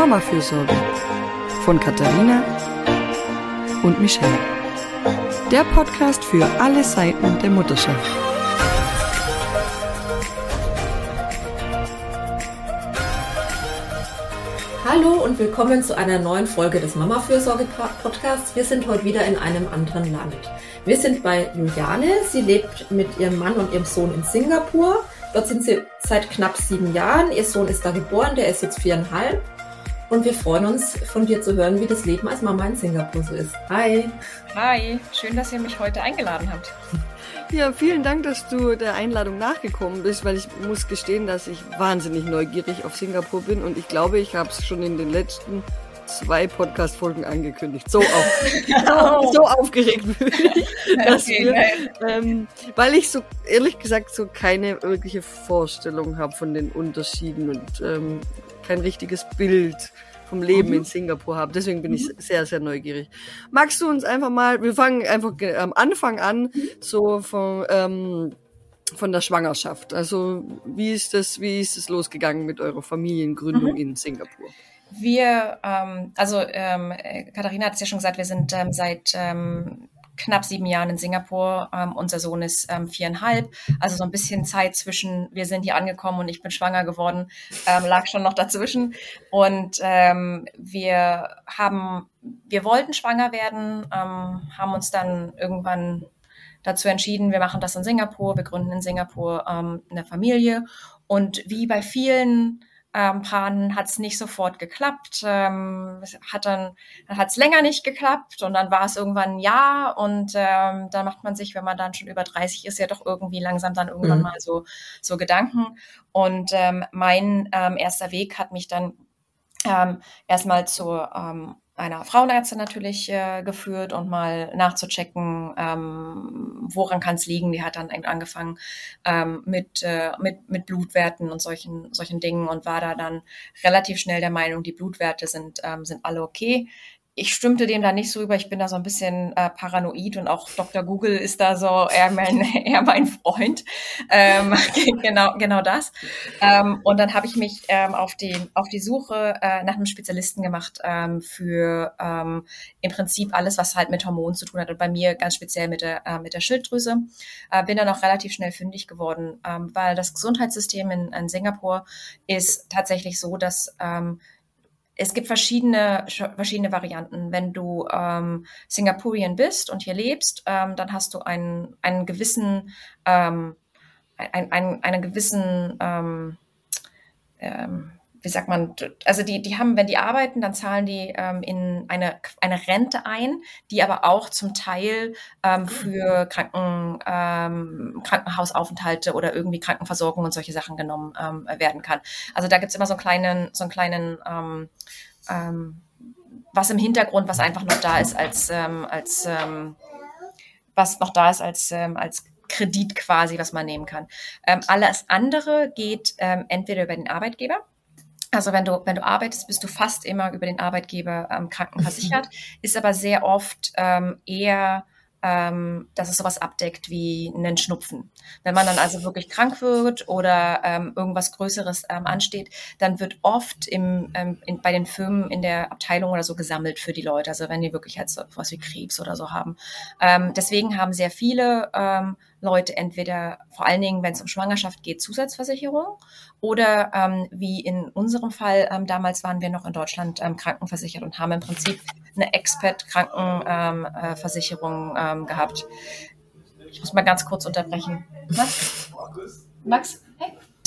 Mama-Fürsorge von Katharina und Michelle. Der Podcast für alle Seiten der Mutterschaft. Hallo und willkommen zu einer neuen Folge des Mama-Fürsorge-Podcasts. Wir sind heute wieder in einem anderen Land. Wir sind bei Juliane. Sie lebt mit ihrem Mann und ihrem Sohn in Singapur. Dort sind sie seit knapp sieben Jahren. Ihr Sohn ist da geboren, der ist jetzt viereinhalb. Und wir freuen uns, von dir zu hören, wie das Leben als Mama in Singapur so ist. Hi. Hi, schön, dass ihr mich heute eingeladen habt. Ja, vielen Dank, dass du der Einladung nachgekommen bist, weil ich muss gestehen, dass ich wahnsinnig neugierig auf Singapur bin und ich glaube, ich habe es schon in den letzten zwei Podcast-Folgen angekündigt. So, auf, so, so aufgeregt bin ich, dass okay, wir, ähm, weil ich so ehrlich gesagt so keine wirkliche Vorstellung habe von den Unterschieden und ähm, kein richtiges Bild vom Leben mhm. in Singapur habe. Deswegen bin ich mhm. sehr, sehr neugierig. Magst du uns einfach mal, wir fangen einfach am Anfang an, mhm. so von, ähm, von der Schwangerschaft. Also wie ist das, wie ist es losgegangen mit eurer Familiengründung mhm. in Singapur? Wir, ähm, also ähm, Katharina hat es ja schon gesagt, wir sind ähm, seit ähm, knapp sieben Jahren in Singapur. Ähm, unser Sohn ist ähm, viereinhalb. Also so ein bisschen Zeit zwischen, wir sind hier angekommen und ich bin schwanger geworden, ähm, lag schon noch dazwischen. Und ähm, wir haben, wir wollten schwanger werden, ähm, haben uns dann irgendwann dazu entschieden, wir machen das in Singapur, wir gründen in Singapur ähm, eine Familie. Und wie bei vielen ähm, Paaren hat es nicht sofort geklappt, ähm, hat dann, dann hat es länger nicht geklappt und dann war es irgendwann ein Jahr und ähm, dann macht man sich, wenn man dann schon über 30 ist, ja doch irgendwie langsam dann irgendwann mhm. mal so, so Gedanken. Und ähm, mein ähm, erster Weg hat mich dann ähm, erstmal zur ähm, einer Frauenärztin natürlich äh, geführt und mal nachzuchecken, ähm, woran kann es liegen. Die hat dann angefangen ähm, mit, äh, mit, mit Blutwerten und solchen, solchen Dingen und war da dann relativ schnell der Meinung, die Blutwerte sind, ähm, sind alle okay ich stimmte dem da nicht so über. Ich bin da so ein bisschen äh, paranoid und auch Dr. Google ist da so eher mein, eher mein Freund. Ähm, genau, genau das. Ähm, und dann habe ich mich ähm, auf, die, auf die Suche äh, nach einem Spezialisten gemacht ähm, für ähm, im Prinzip alles, was halt mit Hormonen zu tun hat und bei mir ganz speziell mit der, äh, mit der Schilddrüse. Äh, bin dann auch relativ schnell fündig geworden, ähm, weil das Gesundheitssystem in, in Singapur ist tatsächlich so, dass es gibt verschiedene, verschiedene Varianten. Wenn du ähm, Singapurien bist und hier lebst, ähm, dann hast du einen, einen gewissen, ähm, ein, ein, einen gewissen, ähm, ähm, wie sagt man, also die, die haben, wenn die arbeiten, dann zahlen die ähm, in eine, eine Rente ein, die aber auch zum Teil ähm, für Kranken, ähm, Krankenhausaufenthalte oder irgendwie Krankenversorgung und solche Sachen genommen ähm, werden kann. Also da gibt's immer so einen kleinen, so einen kleinen ähm, ähm, was im Hintergrund, was einfach noch da ist als, ähm, als ähm, was noch da ist als, ähm, als Kredit quasi, was man nehmen kann. Ähm, alles andere geht ähm, entweder über den Arbeitgeber also wenn du, wenn du arbeitest, bist du fast immer über den Arbeitgeber ähm, krankenversichert, mhm. ist aber sehr oft ähm, eher ähm, dass es sowas abdeckt wie einen Schnupfen. Wenn man dann also wirklich krank wird oder ähm, irgendwas Größeres ähm, ansteht, dann wird oft im, ähm, in, bei den Firmen in der Abteilung oder so gesammelt für die Leute. Also wenn die wirklich halt so was wie Krebs oder so haben. Ähm, deswegen haben sehr viele ähm, Leute entweder, vor allen Dingen, wenn es um Schwangerschaft geht, Zusatzversicherung oder wie in unserem Fall, damals waren wir noch in Deutschland krankenversichert und haben im Prinzip eine Expat-Krankenversicherung ähm, ähm, gehabt. Ich muss mal ganz kurz unterbrechen. Was? Max?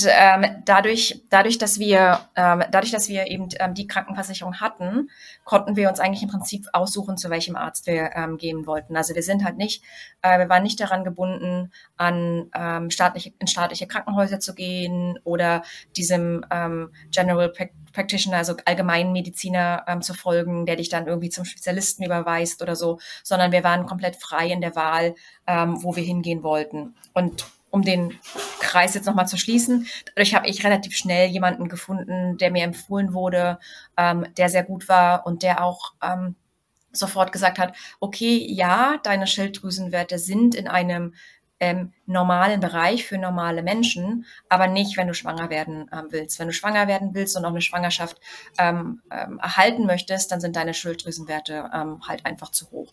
Ähm, dadurch, dadurch, dass wir, ähm, dadurch, dass wir eben ähm, die Krankenversicherung hatten, konnten wir uns eigentlich im Prinzip aussuchen, zu welchem Arzt wir ähm, gehen wollten. Also wir sind halt nicht, äh, wir waren nicht daran gebunden, an ähm, staatliche, in staatliche Krankenhäuser zu gehen oder diesem ähm, General Practitioner, also Allgemeinmediziner ähm, zu folgen, der dich dann irgendwie zum Spezialisten überweist oder so, sondern wir waren komplett frei in der Wahl, ähm, wo wir hingehen wollten. Und um den Kreis jetzt nochmal zu schließen. Dadurch habe ich relativ schnell jemanden gefunden, der mir empfohlen wurde, ähm, der sehr gut war und der auch ähm, sofort gesagt hat, okay, ja, deine Schilddrüsenwerte sind in einem ähm, normalen Bereich für normale Menschen, aber nicht, wenn du schwanger werden ähm, willst. Wenn du schwanger werden willst und auch eine Schwangerschaft ähm, ähm, erhalten möchtest, dann sind deine Schilddrüsenwerte ähm, halt einfach zu hoch.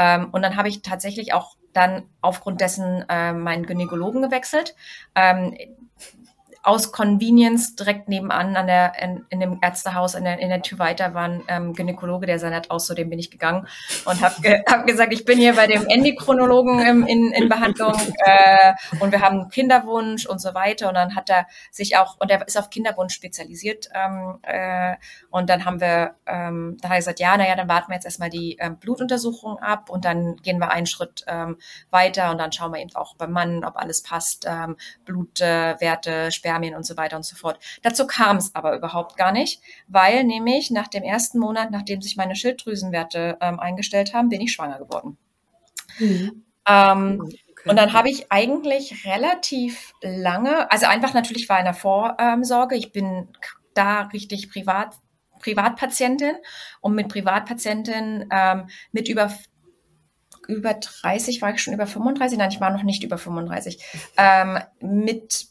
Ähm, und dann habe ich tatsächlich auch dann aufgrund dessen äh, meinen Gynäkologen gewechselt. Ähm, aus Convenience direkt nebenan an der, in, in dem Ärztehaus in der, in der Tür weiter war ein ähm, Gynäkologe, der sah nett aus, zu dem bin ich gegangen und habe ge hab gesagt, ich bin hier bei dem Endokrinologen ähm, in, in Behandlung äh, und wir haben Kinderwunsch und so weiter. Und dann hat er sich auch, und er ist auf Kinderwunsch spezialisiert ähm, äh, und dann haben wir, ähm, da hat er gesagt, ja, naja, dann warten wir jetzt erstmal die ähm, Blutuntersuchung ab und dann gehen wir einen Schritt ähm, weiter und dann schauen wir eben auch beim Mann, ob alles passt, ähm, Blutwerte, äh, Sperr Spermien und so weiter und so fort. Dazu kam es aber überhaupt gar nicht, weil nämlich nach dem ersten Monat, nachdem sich meine Schilddrüsenwerte ähm, eingestellt haben, bin ich schwanger geworden. Mhm. Ähm, okay. Und dann habe ich eigentlich relativ lange, also einfach natürlich war in der Vorsorge, ich bin da richtig privat Privatpatientin und mit Privatpatientin ähm, mit über über 30 war ich schon über 35, nein, ich war noch nicht über 35, ähm, mit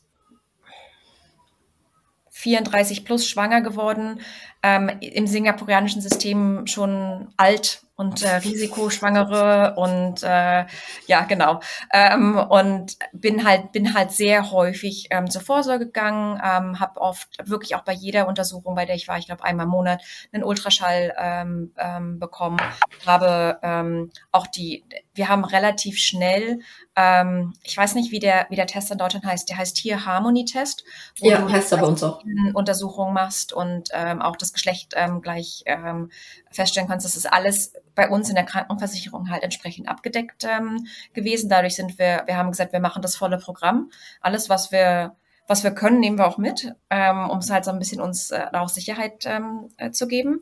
34 plus schwanger geworden, ähm, im singapurianischen System schon alt und äh, Risikoschwangere und äh, ja genau. Ähm, und bin halt bin halt sehr häufig ähm, zur Vorsorge gegangen, ähm, habe oft wirklich auch bei jeder Untersuchung, bei der ich war, ich glaube einmal im Monat einen Ultraschall ähm, ähm, bekommen, habe ähm, auch die, wir haben relativ schnell ähm, ich weiß nicht, wie der, wie der Test in Deutschland heißt. Der heißt hier Harmony-Test. Ja, heißt er bei uns auch. Untersuchungen machst und ähm, auch das Geschlecht ähm, gleich ähm, feststellen kannst. Das ist alles bei uns in der Krankenversicherung halt entsprechend abgedeckt ähm, gewesen. Dadurch sind wir, wir haben gesagt, wir machen das volle Programm. Alles, was wir was wir können, nehmen wir auch mit, ähm, um es halt so ein bisschen uns äh, auch Sicherheit ähm, äh, zu geben.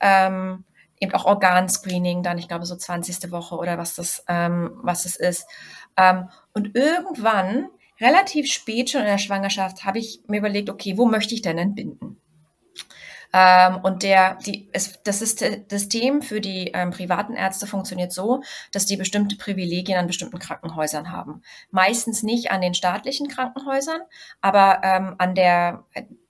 Ähm, eben auch Organscreening, dann ich glaube so 20. Woche oder was das, ähm, was es ist. Ähm, und irgendwann, relativ spät schon in der Schwangerschaft, habe ich mir überlegt, okay, wo möchte ich denn entbinden? Ähm, und der, die, es, das System für die ähm, privaten Ärzte funktioniert so, dass die bestimmte Privilegien an bestimmten Krankenhäusern haben. Meistens nicht an den staatlichen Krankenhäusern, aber ähm, an der,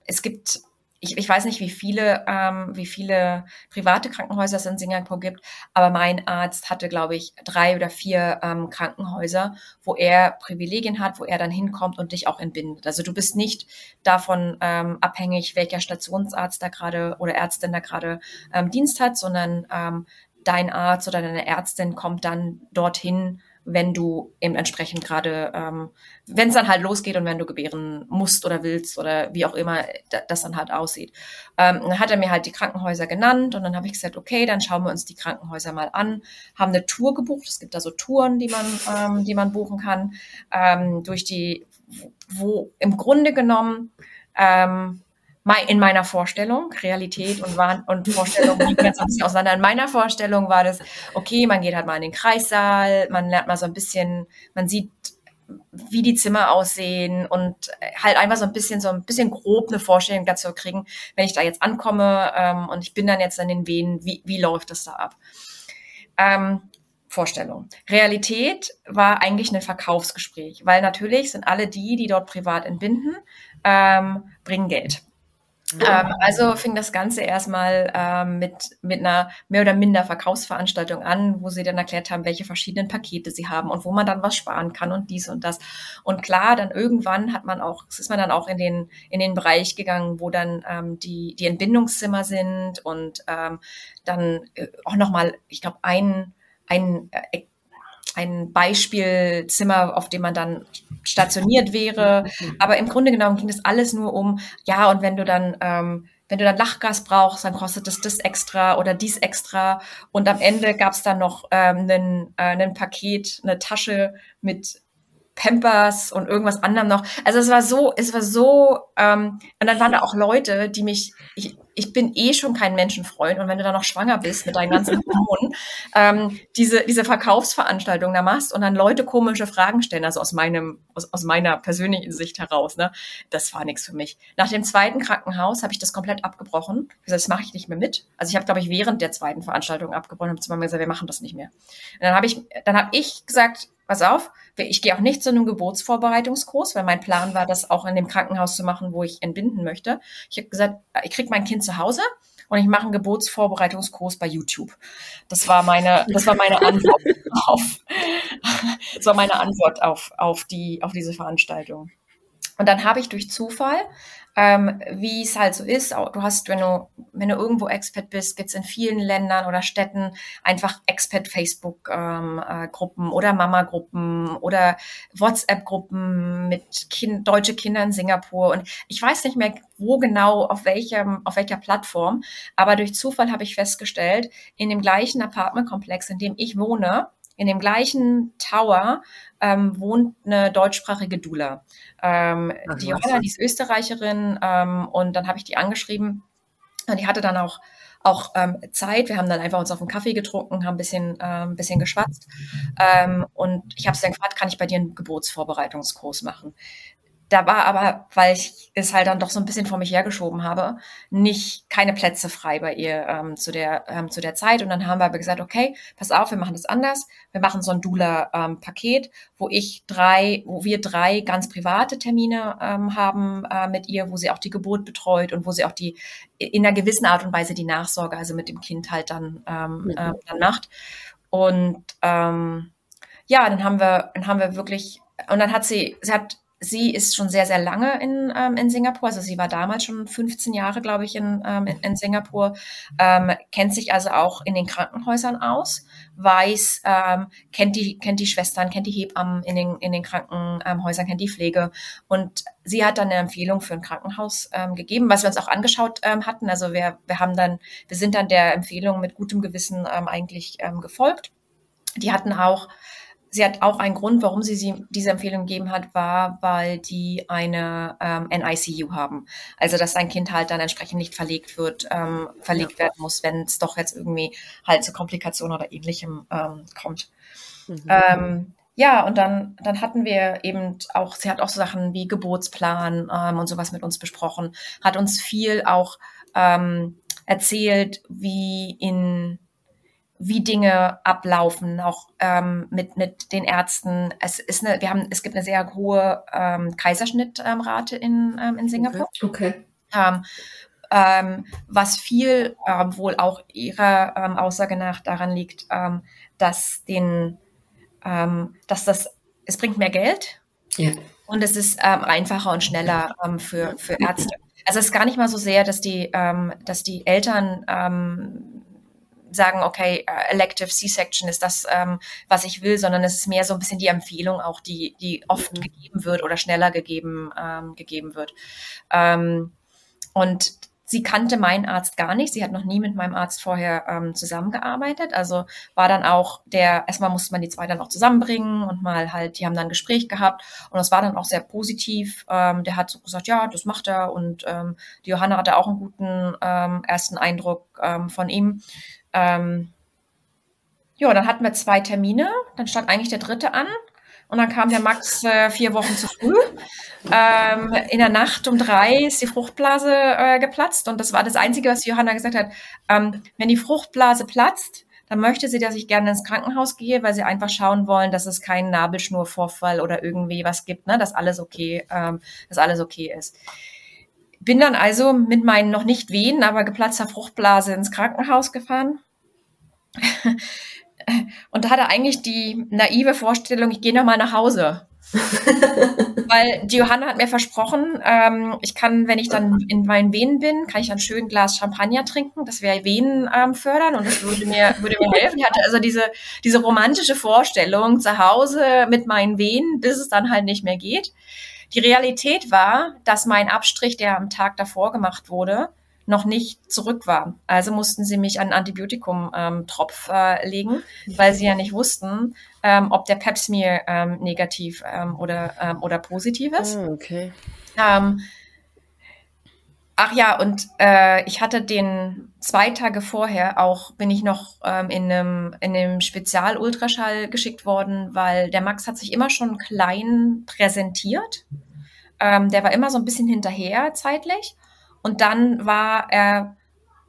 es gibt ich, ich weiß nicht, wie viele, ähm, wie viele private Krankenhäuser es in Singapur gibt, aber mein Arzt hatte, glaube ich, drei oder vier ähm, Krankenhäuser, wo er Privilegien hat, wo er dann hinkommt und dich auch entbindet. Also du bist nicht davon ähm, abhängig, welcher Stationsarzt da gerade oder Ärztin da gerade ähm, Dienst hat, sondern ähm, dein Arzt oder deine Ärztin kommt dann dorthin wenn du eben entsprechend gerade, ähm, wenn es dann halt losgeht und wenn du gebären musst oder willst oder wie auch immer das dann halt aussieht. Ähm, dann hat er mir halt die Krankenhäuser genannt und dann habe ich gesagt, okay, dann schauen wir uns die Krankenhäuser mal an, haben eine Tour gebucht. Es gibt da so Touren, die man, ähm, die man buchen kann, ähm, durch die, wo im Grunde genommen ähm, in meiner Vorstellung, Realität und, Wahn und Vorstellung liegen jetzt ein bisschen auseinander. In meiner Vorstellung war das, okay, man geht halt mal in den Kreissaal, man lernt mal so ein bisschen, man sieht, wie die Zimmer aussehen und halt einfach so ein bisschen, so ein bisschen grob eine Vorstellung dazu kriegen, wenn ich da jetzt ankomme ähm, und ich bin dann jetzt an den Wehen, wie, wie läuft das da ab? Ähm, Vorstellung. Realität war eigentlich ein Verkaufsgespräch, weil natürlich sind alle die, die dort privat entbinden, ähm, bringen Geld. Ähm, also fing das Ganze erstmal ähm, mit, mit einer mehr oder minder Verkaufsveranstaltung an, wo sie dann erklärt haben, welche verschiedenen Pakete sie haben und wo man dann was sparen kann und dies und das. Und klar, dann irgendwann hat man auch, ist man dann auch in den, in den Bereich gegangen, wo dann ähm, die, die Entbindungszimmer sind und ähm, dann äh, auch nochmal, ich glaube, ein, ein äh, ein Beispielzimmer, auf dem man dann stationiert wäre. Aber im Grunde genommen ging das alles nur um, ja, und wenn du dann, ähm, wenn du dann Lachgas brauchst, dann kostet es das extra oder dies extra. Und am Ende gab es dann noch ähm, ein, äh, ein Paket, eine Tasche mit Pampers und irgendwas anderem noch. Also es war so, es war so, ähm, und dann waren da auch Leute, die mich, ich, ich bin eh schon kein Menschenfreund und wenn du dann noch schwanger bist mit deinen ganzen Hormonen, ähm, diese, diese Verkaufsveranstaltung da machst und dann Leute komische Fragen stellen, also aus meinem, aus, aus meiner persönlichen Sicht heraus, ne, das war nichts für mich. Nach dem zweiten Krankenhaus habe ich das komplett abgebrochen. Ich gesagt, das mache ich nicht mehr mit. Also ich habe, glaube ich, während der zweiten Veranstaltung abgebrochen und habe zu mir gesagt, wir machen das nicht mehr. Und dann habe ich, dann habe ich gesagt, pass auf, ich gehe auch nicht zu einem Geburtsvorbereitungskurs, weil mein Plan war, das auch in dem Krankenhaus zu machen, wo ich entbinden möchte. Ich habe gesagt, ich kriege mein Kind zu Hause und ich mache einen Geburtsvorbereitungskurs bei YouTube. Das war meine, das war meine Antwort auf, das war meine Antwort auf, auf die, auf diese Veranstaltung. Und dann habe ich durch Zufall ähm, wie es halt so ist. Du hast, wenn du, wenn du irgendwo Expat bist, gibt es in vielen Ländern oder Städten einfach Expat-Facebook-Gruppen ähm, äh, oder Mama-Gruppen oder WhatsApp-Gruppen mit kind, deutsche Kinder in Singapur. Und ich weiß nicht mehr, wo genau, auf welchem, auf welcher Plattform, aber durch Zufall habe ich festgestellt, in dem gleichen Apartmentkomplex, in dem ich wohne, in dem gleichen Tower ähm, wohnt eine deutschsprachige Dula. Ähm, Ach, die Johanna, die ist Österreicherin ähm, und dann habe ich die angeschrieben und die hatte dann auch auch ähm, Zeit. Wir haben dann einfach uns auf einen Kaffee getrunken, haben ein bisschen, ähm, bisschen geschwatzt. Ähm, und ich habe sie dann gefragt, kann ich bei dir einen Geburtsvorbereitungskurs machen? Da war aber, weil ich es halt dann doch so ein bisschen vor mich hergeschoben habe, nicht keine Plätze frei bei ihr ähm, zu der ähm, zu der Zeit. Und dann haben wir aber gesagt, okay, pass auf, wir machen das anders. Wir machen so ein Dula-Paket, ähm, wo ich drei, wo wir drei ganz private Termine ähm, haben äh, mit ihr, wo sie auch die Geburt betreut und wo sie auch die in einer gewissen Art und Weise die Nachsorge, also mit dem Kind halt dann ähm, mhm. äh, dann macht. Und ähm, ja, dann haben wir, dann haben wir wirklich, und dann hat sie, sie hat sie ist schon sehr, sehr lange in, ähm, in Singapur. Also sie war damals schon 15 Jahre, glaube ich, in, ähm, in, in Singapur, ähm, kennt sich also auch in den Krankenhäusern aus, weiß, ähm, kennt, die, kennt die Schwestern, kennt die Hebammen in den, in den Krankenhäusern, kennt die Pflege. Und sie hat dann eine Empfehlung für ein Krankenhaus ähm, gegeben, was wir uns auch angeschaut ähm, hatten. Also wir, wir haben dann, wir sind dann der Empfehlung mit gutem Gewissen ähm, eigentlich ähm, gefolgt. Die hatten auch sie hat auch einen Grund, warum sie, sie diese Empfehlung gegeben hat, war, weil die eine ähm, NICU haben. Also dass ein Kind halt dann entsprechend nicht verlegt wird, ähm, verlegt ja. werden muss, wenn es doch jetzt irgendwie halt zu Komplikationen oder ähnlichem ähm, kommt. Mhm. Ähm, ja, und dann, dann hatten wir eben auch, sie hat auch so Sachen wie Geburtsplan ähm, und sowas mit uns besprochen, hat uns viel auch ähm, erzählt, wie in wie Dinge ablaufen, auch ähm, mit, mit den Ärzten. Es ist eine, wir haben, es gibt eine sehr hohe ähm, Kaiserschnittrate in, ähm, in Singapur. Okay. Ähm, ähm, was viel ähm, wohl auch ihrer ähm, Aussage nach daran liegt, ähm, dass den, ähm, dass das, es bringt mehr Geld ja. und es ist einfacher und schneller für, für Ärzte. Also es ist gar nicht mal so sehr, dass die, dass die Eltern sagen, okay, uh, elective C-Section ist das, ähm, was ich will, sondern es ist mehr so ein bisschen die Empfehlung auch, die, die oft mhm. gegeben wird oder schneller gegeben, ähm, gegeben wird. Ähm, und sie kannte meinen Arzt gar nicht. Sie hat noch nie mit meinem Arzt vorher ähm, zusammengearbeitet. Also war dann auch der, erstmal musste man die zwei dann auch zusammenbringen und mal halt, die haben dann ein Gespräch gehabt und das war dann auch sehr positiv. Ähm, der hat so gesagt, ja, das macht er und ähm, die Johanna hatte auch einen guten ähm, ersten Eindruck ähm, von ihm. Ähm, ja, dann hatten wir zwei Termine. Dann stand eigentlich der dritte an. Und dann kam der Max äh, vier Wochen zu früh. Ähm, in der Nacht um drei ist die Fruchtblase äh, geplatzt. Und das war das Einzige, was Johanna gesagt hat. Ähm, wenn die Fruchtblase platzt, dann möchte sie, dass ich gerne ins Krankenhaus gehe, weil sie einfach schauen wollen, dass es keinen Nabelschnurvorfall oder irgendwie was gibt, ne? dass alles okay, ähm, dass alles okay ist. Bin dann also mit meinen noch nicht wehen, aber geplatzter Fruchtblase ins Krankenhaus gefahren. Und da hatte eigentlich die naive Vorstellung, ich gehe noch mal nach Hause. Weil die Johanna hat mir versprochen, ähm, ich kann, wenn ich dann in meinen Venen bin, kann ich ein schön Glas Champagner trinken. Das wäre Venen ähm, fördern und das würde mir, würde mir helfen. Ich hatte also diese, diese romantische Vorstellung zu Hause mit meinen Venen, bis es dann halt nicht mehr geht. Die Realität war, dass mein Abstrich, der am Tag davor gemacht wurde, noch nicht zurück war. Also mussten sie mich einen Antibiotikum-Tropf ähm, äh, legen, weil sie ja nicht wussten, ähm, ob der Pap smear ähm, negativ ähm, oder, ähm, oder positiv ist. Oh, okay. Ähm, ach ja, und äh, ich hatte den zwei Tage vorher auch, bin ich noch in einem, in einem Spezial-Ultraschall geschickt worden, weil der Max hat sich immer schon klein präsentiert. Der war immer so ein bisschen hinterher zeitlich. Und dann war er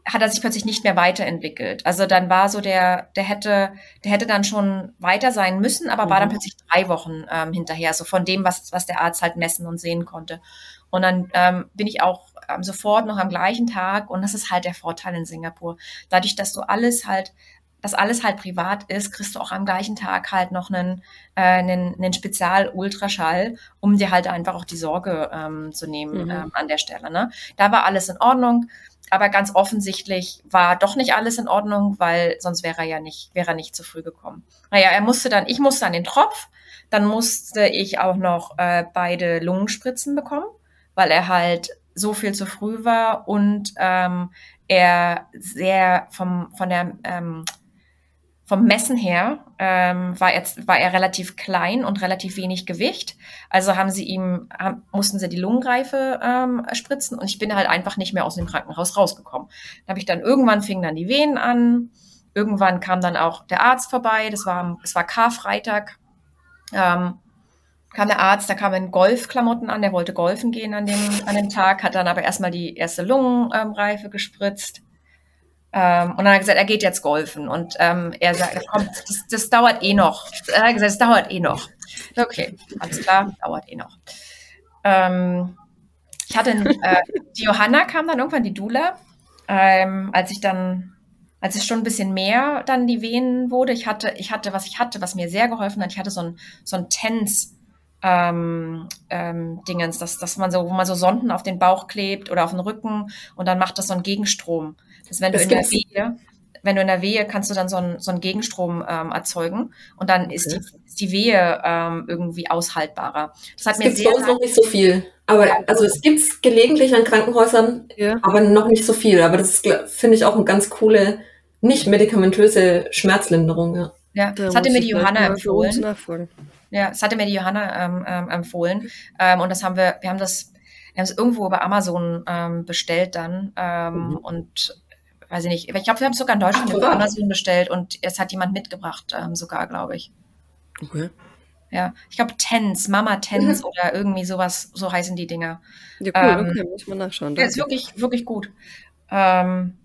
hat er sich plötzlich nicht mehr weiterentwickelt. Also dann war so der, der hätte, der hätte dann schon weiter sein müssen, aber mhm. war dann mhm. plötzlich drei Wochen ähm, hinterher, so von dem, was, was der Arzt halt messen und sehen konnte. Und dann ähm, bin ich auch ähm, sofort noch am gleichen Tag und das ist halt der Vorteil in Singapur. Dadurch, dass du alles halt dass alles halt privat ist, kriegst du auch am gleichen Tag halt noch einen, äh, einen, einen Spezial-Ultraschall, um dir halt einfach auch die Sorge ähm, zu nehmen mhm. ähm, an der Stelle. Ne? Da war alles in Ordnung. Aber ganz offensichtlich war doch nicht alles in Ordnung, weil sonst wäre er ja nicht, wäre er nicht zu früh gekommen. Naja, er musste dann, ich musste an den Tropf, dann musste ich auch noch äh, beide Lungenspritzen bekommen, weil er halt so viel zu früh war und ähm, er sehr vom, von der ähm, vom Messen her ähm, war, er, war er relativ klein und relativ wenig Gewicht. Also haben sie ihm, haben, mussten sie die Lungenreife ähm, spritzen und ich bin halt einfach nicht mehr aus dem Krankenhaus rausgekommen. Da habe ich dann irgendwann fingen dann die Venen an. Irgendwann kam dann auch der Arzt vorbei. Das war, es war Karfreitag. Ähm, kam der Arzt, da kam in Golfklamotten an, der wollte golfen gehen an dem, an dem Tag, hat dann aber erstmal die erste Lungenreife gespritzt. Ähm, und dann hat er gesagt, er geht jetzt golfen. Und ähm, er sagt, komm, das, das dauert eh noch. Er hat gesagt, es dauert eh noch. Okay, alles klar, dauert eh noch. Ähm, ich hatte, äh, die Johanna kam dann irgendwann, die Dula, ähm, als ich dann, als es schon ein bisschen mehr dann die Venen wurde. Ich hatte, ich hatte, was ich hatte, was mir sehr geholfen hat, ich hatte so ein, so ein Tens, ähm, ähm, Dingens, dass, dass man so, wo man so Sonden auf den Bauch klebt oder auf den Rücken und dann macht das so einen Gegenstrom. Das wenn du das in der Wehe, wenn du in der Wehe kannst du dann so einen, so einen Gegenstrom ähm, erzeugen und dann okay. ist, die, ist die Wehe ähm, irgendwie aushaltbarer. Das hat das mir sehr bei uns noch nicht so viel. Aber also es gibt's gelegentlich an Krankenhäusern, ja. aber noch nicht so viel. Aber das finde ich auch eine ganz coole, nicht medikamentöse Schmerzlinderung. Ja, ja das hatte mir die Johanna empfohlen. Ja, das hatte mir die Johanna ähm, ähm, empfohlen. Ähm, und das haben wir, wir haben das, wir haben es irgendwo über Amazon ähm, bestellt dann. Ähm, mhm. Und weiß ich nicht, ich glaube, wir haben es sogar in Deutschland Ach, Amazon bestellt und es hat jemand mitgebracht, ähm, sogar, glaube ich. Okay. Ja, ich glaube Tens, Mama Tens mhm. oder irgendwie sowas, so heißen die Dinger. Ja, cool, ähm, okay, muss man nachschauen. Ja, ist wirklich, wirklich gut. Ähm,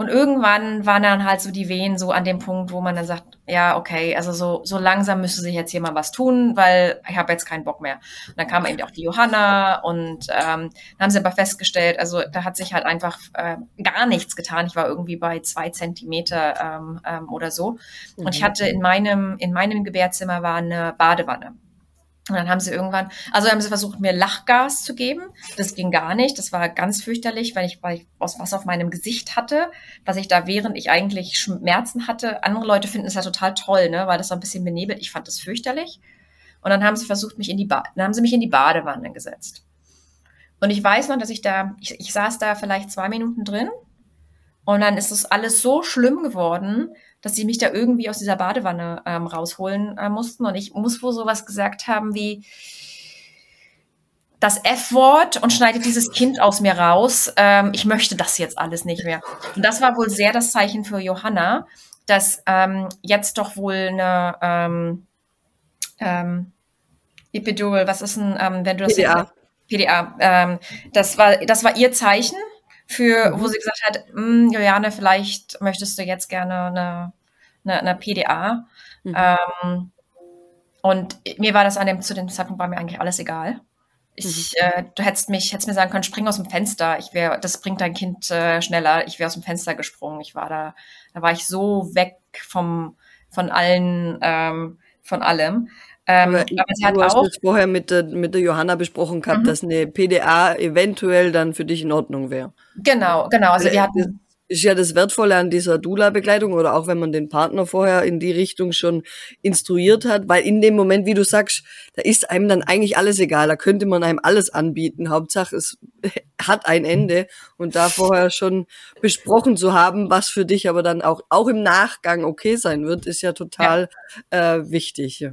und irgendwann waren dann halt so die Wehen so an dem Punkt, wo man dann sagt, ja, okay, also so, so langsam müsste sich jetzt hier mal was tun, weil ich habe jetzt keinen Bock mehr. Und dann kam eben auch die Johanna und ähm, dann haben sie aber festgestellt, also da hat sich halt einfach äh, gar nichts getan. Ich war irgendwie bei zwei Zentimeter ähm, ähm, oder so. Und ich mhm. hatte in meinem, in meinem Gebärzimmer war eine Badewanne. Und dann haben sie irgendwann, also haben sie versucht, mir Lachgas zu geben. Das ging gar nicht. Das war ganz fürchterlich, weil ich, weil ich was auf meinem Gesicht hatte, was ich da während ich eigentlich Schmerzen hatte. Andere Leute finden es ja total toll, ne, weil das so ein bisschen benebelt. Ich fand das fürchterlich. Und dann haben sie versucht, mich in die ba dann haben sie mich in die Badewanne gesetzt. Und ich weiß noch, dass ich da, ich, ich saß da vielleicht zwei Minuten drin. Und dann ist es alles so schlimm geworden, dass sie mich da irgendwie aus dieser Badewanne ähm, rausholen äh, mussten. Und ich muss wohl sowas gesagt haben wie das F-Wort und schneidet dieses Kind aus mir raus. Ähm, ich möchte das jetzt alles nicht mehr. Und das war wohl sehr das Zeichen für Johanna, dass ähm, jetzt doch wohl eine ähm, ähm, Epidural, was ist denn, ähm, wenn du das PDA. PDA, ähm, das war das war ihr Zeichen für, wo mhm. sie gesagt hat, hm, Juliane, vielleicht möchtest du jetzt gerne eine, eine, eine PDA. Mhm. Ähm, und mir war das an dem, zu dem Zeitpunkt war mir eigentlich alles egal. Ich, mhm. äh, du hättest mich, hättest mir sagen können, spring aus dem Fenster. Ich wäre, das bringt dein Kind äh, schneller. Ich wäre aus dem Fenster gesprungen. Ich war da, da war ich so weg vom, von allen, ähm, von allem. Ähm, aber, aber sie hat du hast auch, vorher mit der, mit der Johanna besprochen gehabt, mhm. dass eine PDA eventuell dann für dich in Ordnung wäre. Genau, genau. Also wir hatten ist ja das Wertvolle an dieser Dula-Begleitung oder auch wenn man den Partner vorher in die Richtung schon instruiert hat, weil in dem Moment, wie du sagst, da ist einem dann eigentlich alles egal, da könnte man einem alles anbieten. Hauptsache, es hat ein Ende und da vorher schon besprochen zu haben, was für dich aber dann auch, auch im Nachgang okay sein wird, ist ja total ja. Äh, wichtig. Ja.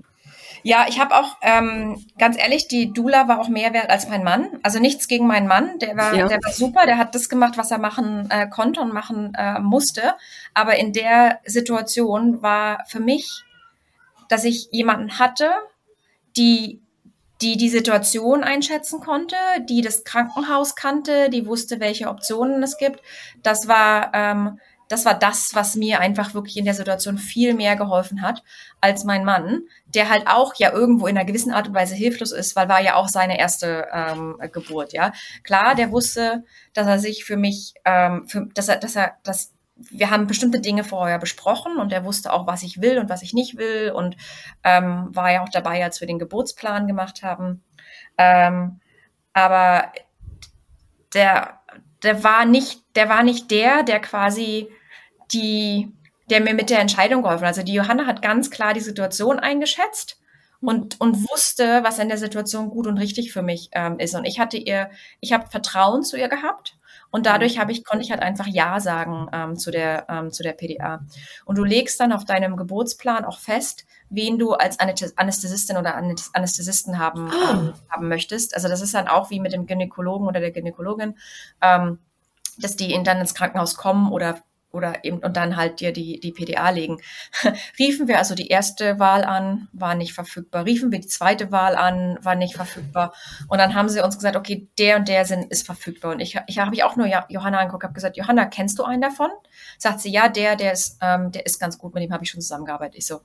Ja, ich habe auch, ähm, ganz ehrlich, die Dula war auch mehr wert als mein Mann. Also nichts gegen meinen Mann, der war, ja. der war super, der hat das gemacht, was er machen äh, konnte und machen äh, musste. Aber in der Situation war für mich, dass ich jemanden hatte, die die die Situation einschätzen konnte, die das Krankenhaus kannte, die wusste, welche Optionen es gibt. Das war ähm, das war das, was mir einfach wirklich in der Situation viel mehr geholfen hat als mein Mann, der halt auch ja irgendwo in einer gewissen Art und Weise hilflos ist, weil war ja auch seine erste ähm, Geburt, ja. Klar, der wusste, dass er sich für mich, ähm, für, dass er, dass er, dass wir haben bestimmte Dinge vorher besprochen und er wusste auch, was ich will und was ich nicht will und ähm, war ja auch dabei, als wir den Geburtsplan gemacht haben. Ähm, aber der, der war nicht, der war nicht der, der quasi die, der mir mit der Entscheidung geholfen hat. Also die Johanna hat ganz klar die Situation eingeschätzt und, und wusste, was in der Situation gut und richtig für mich ähm, ist. Und ich hatte ihr, ich habe Vertrauen zu ihr gehabt und dadurch habe ich, konnte ich halt einfach Ja sagen ähm, zu, der, ähm, zu der PDA. Und du legst dann auf deinem Geburtsplan auch fest, wen du als Anästhesistin oder Anästhesisten haben, oh. ähm, haben möchtest. Also das ist dann auch wie mit dem Gynäkologen oder der Gynäkologin, ähm, dass die dann ins Krankenhaus kommen oder oder eben und dann halt dir die, die PDA legen. Riefen wir also die erste Wahl an, war nicht verfügbar. Riefen wir die zweite Wahl an, war nicht verfügbar. Und dann haben sie uns gesagt, okay, der und der sind, ist verfügbar. Und ich, ich habe ich auch nur Johanna angeguckt, habe gesagt, Johanna, kennst du einen davon? Sagt sie, ja, der, der ist, ähm, der ist ganz gut, mit dem habe ich schon zusammengearbeitet. Ich so,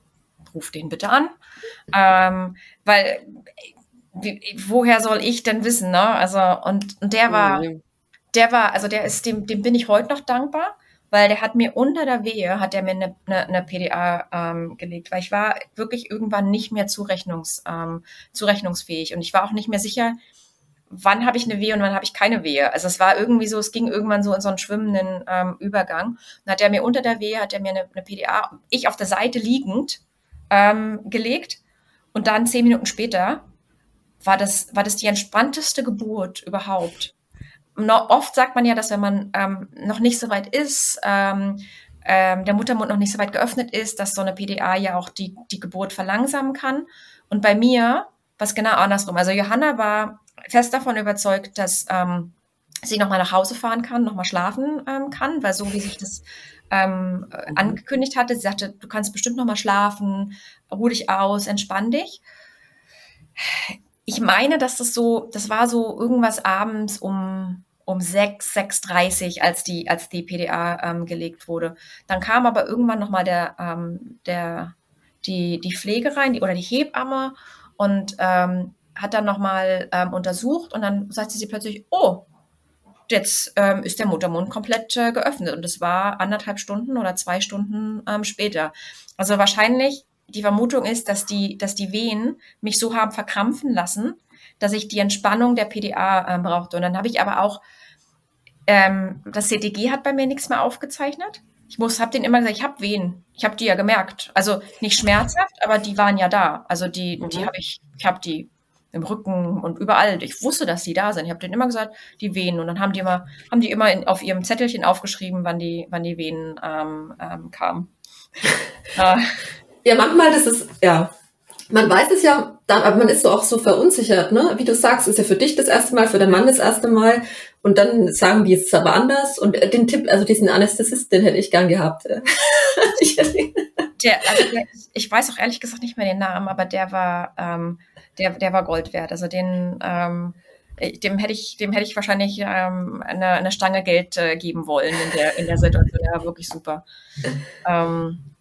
ruf den bitte an. Ähm, weil wie, woher soll ich denn wissen, ne? Also, und, und der war, der war, also der ist, dem, dem bin ich heute noch dankbar weil der hat mir unter der Wehe, hat er mir eine, eine, eine PDA ähm, gelegt, weil ich war wirklich irgendwann nicht mehr zurechnungs, ähm, zurechnungsfähig und ich war auch nicht mehr sicher, wann habe ich eine Wehe und wann habe ich keine Wehe. Also es war irgendwie so, es ging irgendwann so in so einen schwimmenden ähm, Übergang. Und hat er mir unter der Wehe, hat er mir eine, eine PDA, ich auf der Seite liegend, ähm, gelegt. Und dann zehn Minuten später war das, war das die entspannteste Geburt überhaupt noch, oft sagt man ja, dass wenn man ähm, noch nicht so weit ist, ähm, ähm, der Muttermund noch nicht so weit geöffnet ist, dass so eine PDA ja auch die, die Geburt verlangsamen kann. Und bei mir was genau andersrum. Also Johanna war fest davon überzeugt, dass ähm, sie nochmal nach Hause fahren kann, nochmal schlafen ähm, kann, weil so wie sich das ähm, mhm. angekündigt hatte, sie sagte, du kannst bestimmt nochmal schlafen, ruh dich aus, entspann dich. Ich meine, dass das so, das war so irgendwas abends um um 6, 6.30 als die, als die PDA ähm, gelegt wurde. Dann kam aber irgendwann nochmal der, ähm, der, die, die Pflege rein, die, oder die Hebamme und ähm, hat dann nochmal ähm, untersucht und dann sagte sie plötzlich, oh, jetzt ähm, ist der Muttermund komplett äh, geöffnet und es war anderthalb Stunden oder zwei Stunden ähm, später. Also wahrscheinlich die Vermutung ist, dass die, dass die Wehen mich so haben verkrampfen lassen, dass ich die Entspannung der PDA äh, brauchte. Und dann habe ich aber auch, ähm, das CTG hat bei mir nichts mehr aufgezeichnet. Ich muss, habe denen immer gesagt, ich habe Wehen. Ich habe die ja gemerkt. Also nicht schmerzhaft, aber die waren ja da. Also die, mhm. die habe ich, ich habe die im Rücken und überall. Ich wusste, dass die da sind. Ich habe denen immer gesagt, die Wehen. Und dann haben die immer, haben die immer in, auf ihrem Zettelchen aufgeschrieben, wann die, wann die Wehen ähm, ähm, kamen. äh. Ja, manchmal, das ist, ja, man weiß es ja, aber man ist so auch so verunsichert, ne? Wie du sagst, ist ja für dich das erste Mal, für den Mann das erste Mal. Und dann sagen die, es ist aber anders. Und äh, den Tipp, also diesen Anästhesist, den hätte ich gern gehabt. der, also der, ich weiß auch ehrlich gesagt nicht mehr den Namen, aber der war, ähm, der, der war Gold wert. Also den, ähm, dem hätte ich, dem hätte ich wahrscheinlich ähm, eine, eine Stange Geld äh, geben wollen in der, in der Situation. Der war wirklich super. Ähm,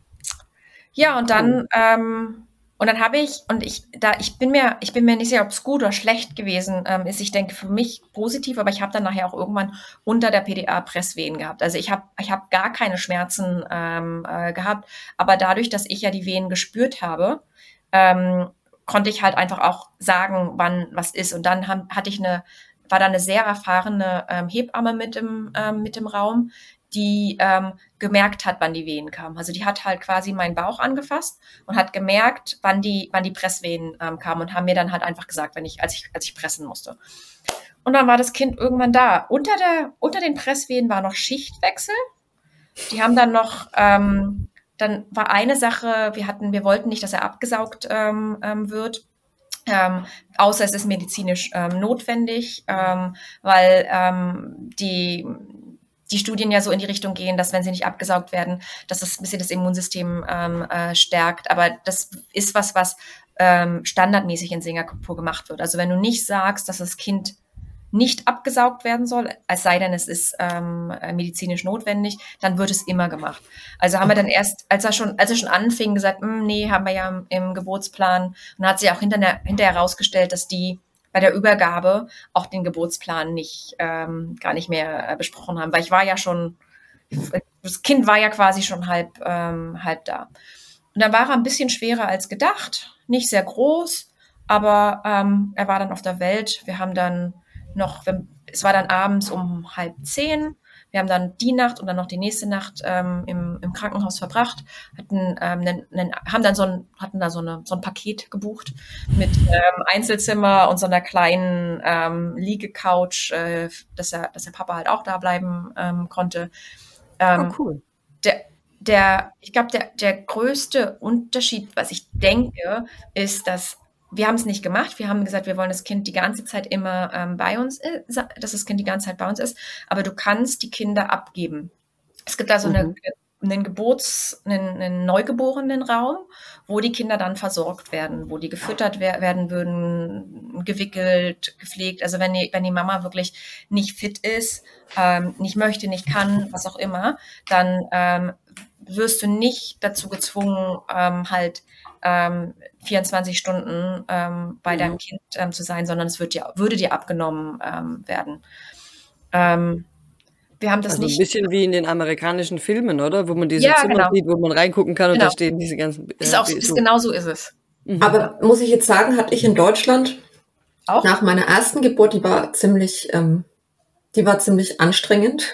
ja, und dann, ähm, und dann habe ich, und ich, da, ich bin mir, ich bin mir nicht sicher, ob es gut oder schlecht gewesen ähm, ist. Ich denke für mich positiv, aber ich habe dann nachher auch irgendwann unter der PDA Presswehen gehabt. Also ich habe, ich habe gar keine Schmerzen ähm, äh, gehabt, aber dadurch, dass ich ja die Wehen gespürt habe, ähm, konnte ich halt einfach auch sagen, wann was ist. Und dann haben, hatte ich eine, war da eine sehr erfahrene ähm, Hebamme mit im, ähm, mit im Raum, die ähm, gemerkt hat, wann die Wehen kamen. Also die hat halt quasi meinen Bauch angefasst und hat gemerkt, wann die, wann die Presswehen ähm, kamen und haben mir dann halt einfach gesagt, wenn ich, als ich, als ich pressen musste. Und dann war das Kind irgendwann da. Unter der, unter den Presswehen war noch Schichtwechsel. Die haben dann noch, ähm, dann war eine Sache, wir hatten, wir wollten nicht, dass er abgesaugt ähm, ähm, wird. Ähm, außer es ist medizinisch ähm, notwendig, ähm, weil ähm, die die Studien ja so in die Richtung gehen, dass wenn sie nicht abgesaugt werden, dass das ein bisschen das Immunsystem ähm, äh, stärkt. Aber das ist was, was ähm, standardmäßig in Singapur gemacht wird. Also wenn du nicht sagst, dass das Kind nicht abgesaugt werden soll, als sei denn, es ist ähm, medizinisch notwendig, dann wird es immer gemacht. Also haben wir dann erst, als er schon, als er schon anfing, gesagt, hm, nee, haben wir ja im, im Geburtsplan. Und dann hat sich auch hinterher, hinterher herausgestellt, dass die bei der Übergabe auch den Geburtsplan nicht ähm, gar nicht mehr äh, besprochen haben, weil ich war ja schon, das Kind war ja quasi schon halb ähm, halb da. Und dann war er ein bisschen schwerer als gedacht, nicht sehr groß, aber ähm, er war dann auf der Welt. Wir haben dann noch, es war dann abends um halb zehn. Wir haben dann die Nacht und dann noch die nächste Nacht ähm, im, im Krankenhaus verbracht, hatten, ähm, nen, nen, haben dann so ein, hatten da so, eine, so ein Paket gebucht mit ähm, Einzelzimmer und so einer kleinen ähm, Liegecouch, äh, dass, er, dass der Papa halt auch da bleiben ähm, konnte. Ähm, oh, cool. Der, der, ich glaube, der, der größte Unterschied, was ich denke, ist, dass wir haben es nicht gemacht. Wir haben gesagt, wir wollen das Kind die ganze Zeit immer ähm, bei uns, äh, dass das Kind die ganze Zeit bei uns ist. Aber du kannst die Kinder abgeben. Es gibt also mhm. eine, einen Geburts-, einen, einen neugeborenen Raum, wo die Kinder dann versorgt werden, wo die gefüttert wer werden würden, gewickelt, gepflegt. Also wenn die, wenn die Mama wirklich nicht fit ist, ähm, nicht möchte, nicht kann, was auch immer, dann ähm, wirst du nicht dazu gezwungen, ähm, halt ähm, 24 Stunden ähm, bei mhm. deinem Kind ähm, zu sein, sondern es wird dir, würde dir abgenommen ähm, werden. Ähm, wir haben das also nicht. Ein bisschen wie in den amerikanischen Filmen, oder? Wo man diese ja, Zimmer genau. sieht, wo man reingucken kann genau. und da stehen diese ganzen. Äh, ist auch, ist genau so ist es. Mhm. Aber muss ich jetzt sagen, hatte ich in Deutschland auch? nach meiner ersten Geburt, die war ziemlich, ähm, die war ziemlich anstrengend.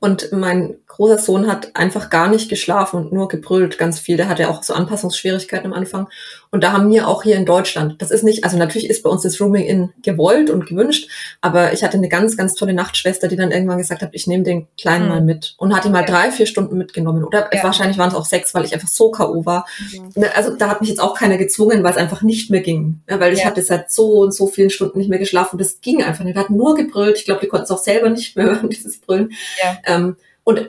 Und mein großer Sohn hat einfach gar nicht geschlafen und nur gebrüllt ganz viel. Der hatte ja auch so Anpassungsschwierigkeiten am Anfang. Und da haben wir auch hier in Deutschland, das ist nicht, also natürlich ist bei uns das Rooming in gewollt und gewünscht, aber ich hatte eine ganz, ganz tolle Nachtschwester, die dann irgendwann gesagt hat, ich nehme den Kleinen mhm. mal mit und hat ihn mal ja. drei, vier Stunden mitgenommen. Oder ja. wahrscheinlich waren es auch sechs, weil ich einfach so K.O. war. Mhm. Also da hat mich jetzt auch keiner gezwungen, weil es einfach nicht mehr ging. Ja, weil ich hatte seit so und so vielen Stunden nicht mehr geschlafen. Das ging einfach nicht. Wir hatten nur gebrüllt. Ich glaube, wir konnten es auch selber nicht mehr hören, dieses Brüllen. Ja. Ähm, und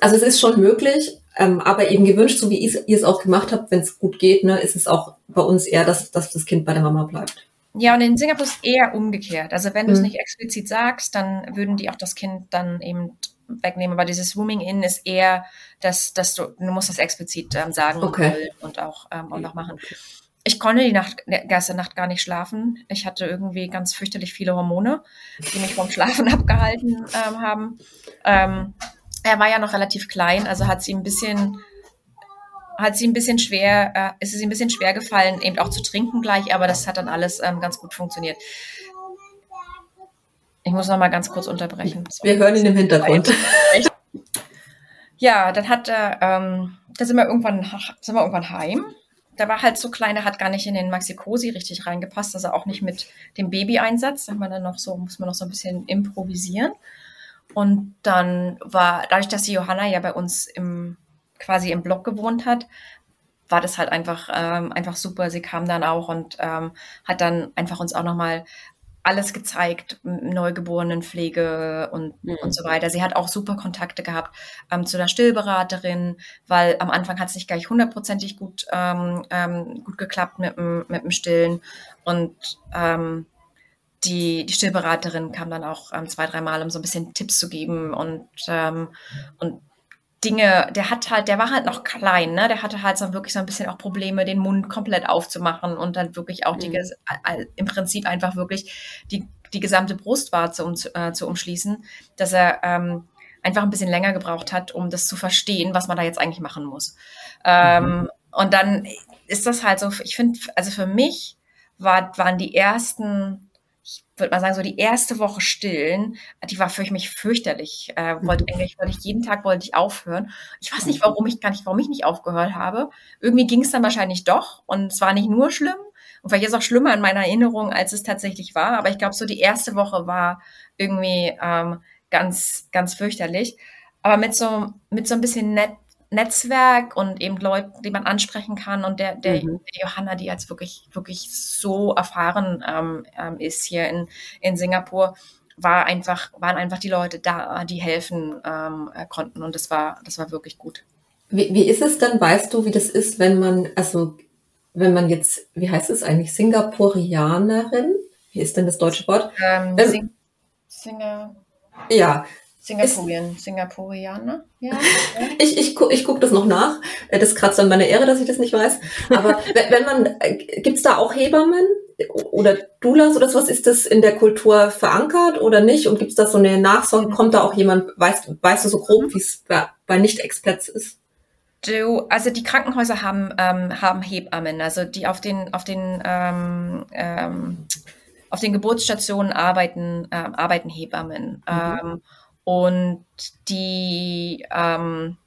also es ist schon möglich, ähm, aber eben gewünscht, so wie ihr es auch gemacht habt, wenn es gut geht, ne, ist es auch bei uns eher, dass, dass das Kind bei der Mama bleibt. Ja, und in Singapur ist eher umgekehrt. Also wenn du es mhm. nicht explizit sagst, dann würden die auch das Kind dann eben wegnehmen. Aber dieses Swimming In ist eher, dass, dass du, du musst das explizit ähm, sagen okay. und auch, ähm, und auch machen. Ich konnte die Nacht, erste Nacht gar nicht schlafen. Ich hatte irgendwie ganz fürchterlich viele Hormone, die mich vom Schlafen abgehalten ähm, haben. Ähm, er war ja noch relativ klein, also hat sie ein bisschen hat sie ein bisschen schwer, äh, ist es ihm ein bisschen schwer gefallen, eben auch zu trinken gleich, aber das hat dann alles ähm, ganz gut funktioniert. Ich muss noch mal ganz kurz unterbrechen. Wir hören ihn im Hintergrund. Ja, dann hat er, ähm, da sind wir irgendwann, sind wir irgendwann heim. Der war halt so klein, er hat gar nicht in den Maxi-Cosi richtig reingepasst, also auch nicht mit dem Baby-Einsatz. Da man dann noch so, muss man noch so ein bisschen improvisieren. Und dann war, dadurch, dass die Johanna ja bei uns im, quasi im Block gewohnt hat, war das halt einfach, ähm, einfach super. Sie kam dann auch und ähm, hat dann einfach uns auch nochmal alles gezeigt, Neugeborenenpflege und, mhm. und so weiter. Sie hat auch super Kontakte gehabt ähm, zu der Stillberaterin, weil am Anfang hat es nicht gleich hundertprozentig gut, ähm, ähm, gut geklappt mit dem, mit dem Stillen. Und ähm, die, die Stillberaterin kam dann auch ähm, zwei, dreimal, um so ein bisschen Tipps zu geben und, ähm, und Dinge, der hat halt, der war halt noch klein, ne? Der hatte halt so wirklich so ein bisschen auch Probleme, den Mund komplett aufzumachen und dann wirklich auch die, mhm. im Prinzip einfach wirklich die, die gesamte Brustwarze um, äh, zu umschließen, dass er ähm, einfach ein bisschen länger gebraucht hat, um das zu verstehen, was man da jetzt eigentlich machen muss. Ähm, mhm. Und dann ist das halt so, ich finde, also für mich war, waren die ersten ich würde mal sagen, so die erste Woche stillen, die war für mich fürchterlich. Äh, wollte mhm. eigentlich, wollte ich jeden Tag wollte ich aufhören. Ich weiß nicht, warum ich gar nicht, warum ich nicht aufgehört habe. Irgendwie ging es dann wahrscheinlich doch und es war nicht nur schlimm und vielleicht ist es auch schlimmer in meiner Erinnerung, als es tatsächlich war. Aber ich glaube, so die erste Woche war irgendwie ähm, ganz, ganz fürchterlich. Aber mit so, mit so ein bisschen nett, Netzwerk und eben Leute, die man ansprechen kann. Und der, der, mhm. der Johanna, die jetzt wirklich, wirklich so erfahren ähm, ähm, ist hier in, in Singapur, war einfach, waren einfach die Leute da, die helfen ähm, äh, konnten. Und das war, das war wirklich gut. Wie, wie ist es dann, weißt du, wie das ist, wenn man, also wenn man jetzt, wie heißt es eigentlich, Singapurianerin? Wie ist denn das deutsche Wort? Ähm, ähm, Sing Singer. Ja, Singapurien, Singapurianer? Ja. ich ich, gu, ich gucke das noch nach. Äh, das kratzt an meiner Ehre, dass ich das nicht weiß. Aber wenn man, äh, gibt's da auch Hebammen oder Doulas oder sowas? Ist das in der Kultur verankert oder nicht? Und gibt's da so eine Nachsorge? Kommt da auch jemand, weißt, weißt du so grob, wie es bei, bei Nicht-Expats ist? Du, also die Krankenhäuser haben, ähm, haben Hebammen, also die auf den, auf den, ähm, ähm, auf den Geburtsstationen arbeiten, äh, arbeiten Hebammen. Mhm. Ähm, und die, ähm,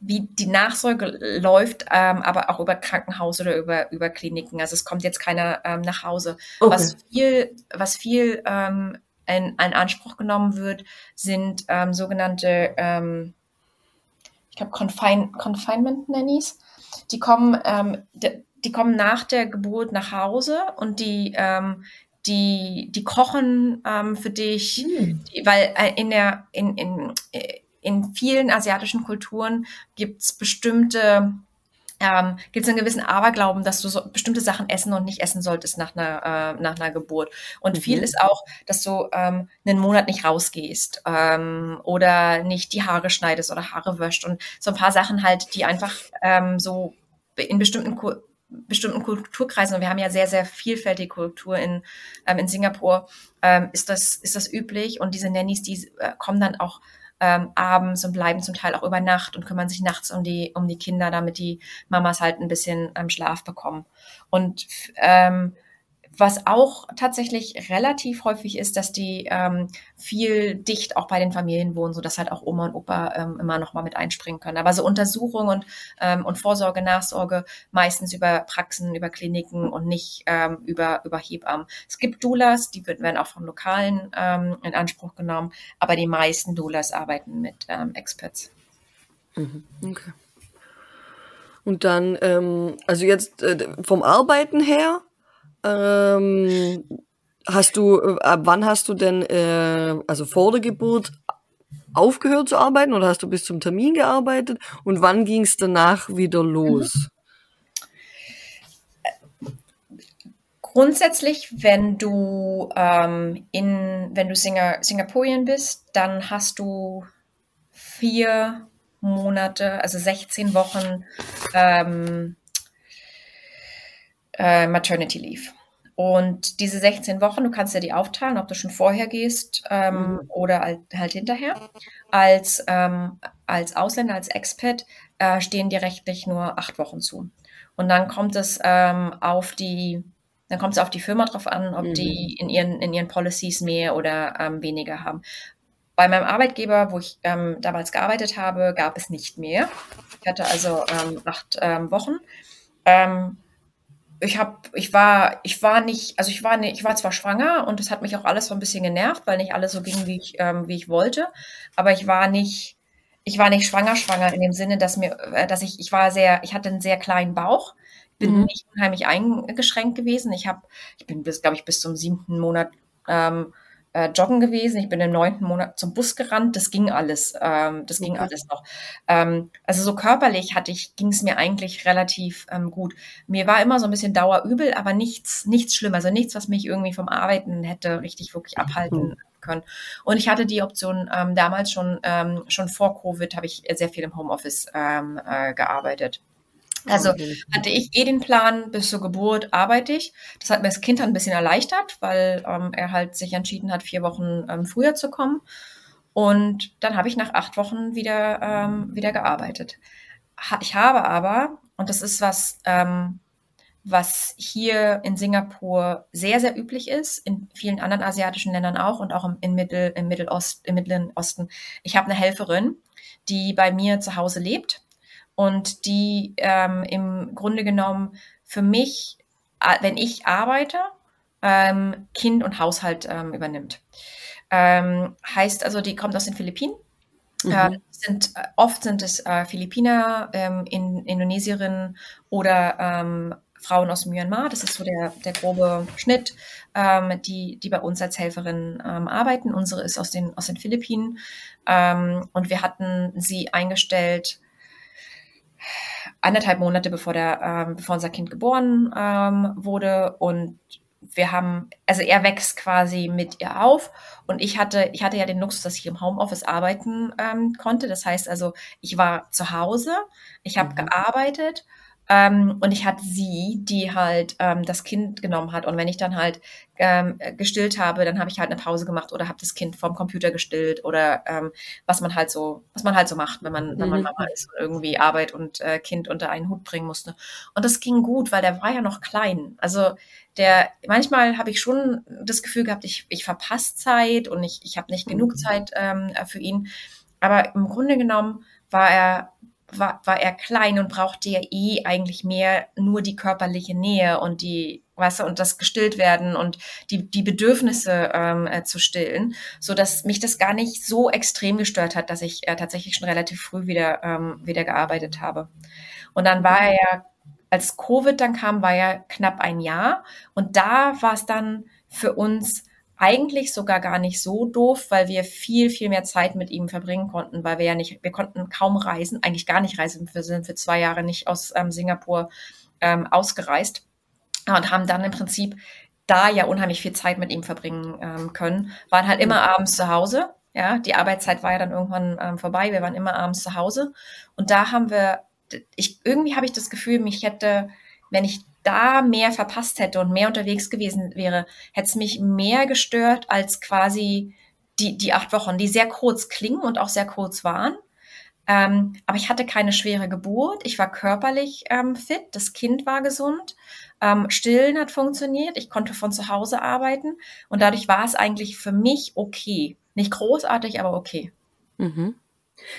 wie die Nachsorge läuft, ähm, aber auch über Krankenhaus oder über, über Kliniken. Also es kommt jetzt keiner ähm, nach Hause. Okay. Was viel, was viel ähm, in, in Anspruch genommen wird, sind ähm, sogenannte, ähm, ich glaube, Confine, Confinement Nannies. Die kommen, ähm, die, die kommen nach der Geburt nach Hause und die ähm, die, die kochen ähm, für dich, mhm. weil äh, in der, in, in, in vielen asiatischen Kulturen gibt es bestimmte ähm, gibt es einen gewissen Aberglauben, dass du so bestimmte Sachen essen und nicht essen solltest nach einer, äh, nach einer Geburt. Und mhm. viel ist auch, dass du ähm, einen Monat nicht rausgehst ähm, oder nicht die Haare schneidest oder Haare wäscht und so ein paar Sachen halt, die einfach ähm, so in bestimmten bestimmten Kulturkreisen, und wir haben ja sehr, sehr vielfältige Kultur in, ähm, in Singapur, ähm, ist, das, ist das üblich. Und diese Nannies, die äh, kommen dann auch ähm, abends und bleiben zum Teil auch über Nacht und kümmern sich nachts um die, um die Kinder, damit die Mamas halt ein bisschen ähm, Schlaf bekommen. Und ähm, was auch tatsächlich relativ häufig ist, dass die ähm, viel dicht auch bei den Familien wohnen, so dass halt auch Oma und Opa ähm, immer noch mal mit einspringen können. Aber so Untersuchung und, ähm, und Vorsorge, Nachsorge meistens über Praxen, über Kliniken und nicht ähm, über, über Hebammen. Es gibt Doulas, die werden auch von Lokalen ähm, in Anspruch genommen, aber die meisten Doulas arbeiten mit ähm, Experts. Mhm. Okay. Und dann, ähm, also jetzt äh, vom Arbeiten her, ähm, hast du, äh, ab wann hast du denn, äh, also vor der Geburt aufgehört zu arbeiten oder hast du bis zum Termin gearbeitet und wann ging es danach wieder los? Grundsätzlich, wenn du ähm, in, wenn du Singer, Singapurien bist, dann hast du vier Monate, also 16 Wochen ähm, äh, Maternity Leave. Und diese 16 Wochen, du kannst ja die aufteilen, ob du schon vorher gehst ähm, mhm. oder halt, halt, hinterher. Als, ähm, als Ausländer, als Expat äh, stehen dir rechtlich nur acht Wochen zu. Und dann kommt es ähm, auf die, dann kommt es auf die Firma drauf an, ob mhm. die in ihren, in ihren Policies mehr oder ähm, weniger haben. Bei meinem Arbeitgeber, wo ich ähm, damals gearbeitet habe, gab es nicht mehr. Ich hatte also ähm, acht Wochen. Ich habe, ich war, ich war nicht, also ich war nicht, ich war zwar schwanger und das hat mich auch alles so ein bisschen genervt, weil nicht alles so ging, wie ich, ähm, wie ich wollte, aber ich war nicht, ich war nicht schwanger, schwanger in dem Sinne, dass mir, äh, dass ich, ich war sehr, ich hatte einen sehr kleinen Bauch, bin mhm. nicht unheimlich eingeschränkt gewesen. Ich habe, ich bin bis, glaube ich, bis zum siebten Monat ähm, äh, joggen gewesen. Ich bin im neunten Monat zum Bus gerannt. Das ging alles. Ähm, das ging alles noch. Ähm, also so körperlich hatte ich, ging es mir eigentlich relativ ähm, gut. Mir war immer so ein bisschen Dauerübel, aber nichts, nichts schlimm. Also nichts, was mich irgendwie vom Arbeiten hätte richtig wirklich abhalten können. Und ich hatte die Option ähm, damals schon, ähm, schon vor Covid habe ich sehr viel im Homeoffice ähm, äh, gearbeitet. Also hatte ich eh den Plan, bis zur Geburt arbeite ich. Das hat mir das Kind dann ein bisschen erleichtert, weil ähm, er halt sich entschieden hat, vier Wochen ähm, früher zu kommen. Und dann habe ich nach acht Wochen wieder, ähm, wieder gearbeitet. Ich habe aber, und das ist was, ähm, was hier in Singapur sehr, sehr üblich ist, in vielen anderen asiatischen Ländern auch und auch im, im, Mittel, im, Mittelost, im Mittleren Osten. Ich habe eine Helferin, die bei mir zu Hause lebt und die ähm, im Grunde genommen für mich, wenn ich arbeite, ähm, Kind und Haushalt ähm, übernimmt. Ähm, heißt also, die kommt aus den Philippinen. Mhm. Äh, sind, äh, oft sind es äh, Philippiner, ähm, in, Indonesierinnen oder ähm, Frauen aus Myanmar. Das ist so der, der grobe Schnitt, ähm, die, die bei uns als Helferin ähm, arbeiten. Unsere ist aus den, aus den Philippinen. Ähm, und wir hatten sie eingestellt anderthalb Monate bevor der, ähm, bevor unser Kind geboren ähm, wurde und wir haben, also er wächst quasi mit ihr auf und ich hatte, ich hatte ja den Luxus, dass ich im Homeoffice arbeiten ähm, konnte. Das heißt also, ich war zu Hause, ich habe mhm. gearbeitet ähm, und ich hatte sie, die halt ähm, das Kind genommen hat. Und wenn ich dann halt ähm, gestillt habe, dann habe ich halt eine Pause gemacht oder habe das Kind vom Computer gestillt oder ähm, was man halt so, was man halt so macht, wenn man, mhm. wenn man mhm. Mama ist und irgendwie Arbeit und äh, Kind unter einen Hut bringen musste. Und das ging gut, weil der war ja noch klein. Also der, manchmal habe ich schon das Gefühl gehabt, ich, ich verpasse Zeit und ich, ich habe nicht genug mhm. Zeit ähm, für ihn. Aber im Grunde genommen war er war, war er klein und brauchte ja eh eigentlich mehr nur die körperliche Nähe und die, weißt und das gestillt werden und die, die Bedürfnisse ähm, äh, zu stillen, so dass mich das gar nicht so extrem gestört hat, dass ich äh, tatsächlich schon relativ früh wieder, ähm, wieder gearbeitet habe. Und dann war er ja, als Covid dann kam, war er knapp ein Jahr und da war es dann für uns eigentlich sogar gar nicht so doof, weil wir viel, viel mehr Zeit mit ihm verbringen konnten, weil wir ja nicht, wir konnten kaum reisen, eigentlich gar nicht reisen. Wir sind für zwei Jahre nicht aus ähm, Singapur ähm, ausgereist und haben dann im Prinzip da ja unheimlich viel Zeit mit ihm verbringen ähm, können, waren halt immer abends zu Hause. Ja, die Arbeitszeit war ja dann irgendwann ähm, vorbei. Wir waren immer abends zu Hause und da haben wir, ich irgendwie habe ich das Gefühl, mich hätte, wenn ich da mehr verpasst hätte und mehr unterwegs gewesen wäre, hätte es mich mehr gestört als quasi die, die acht Wochen, die sehr kurz klingen und auch sehr kurz waren. Ähm, aber ich hatte keine schwere Geburt. Ich war körperlich ähm, fit. Das Kind war gesund. Ähm, Stillen hat funktioniert. Ich konnte von zu Hause arbeiten. Und dadurch war es eigentlich für mich okay. Nicht großartig, aber okay. Mhm.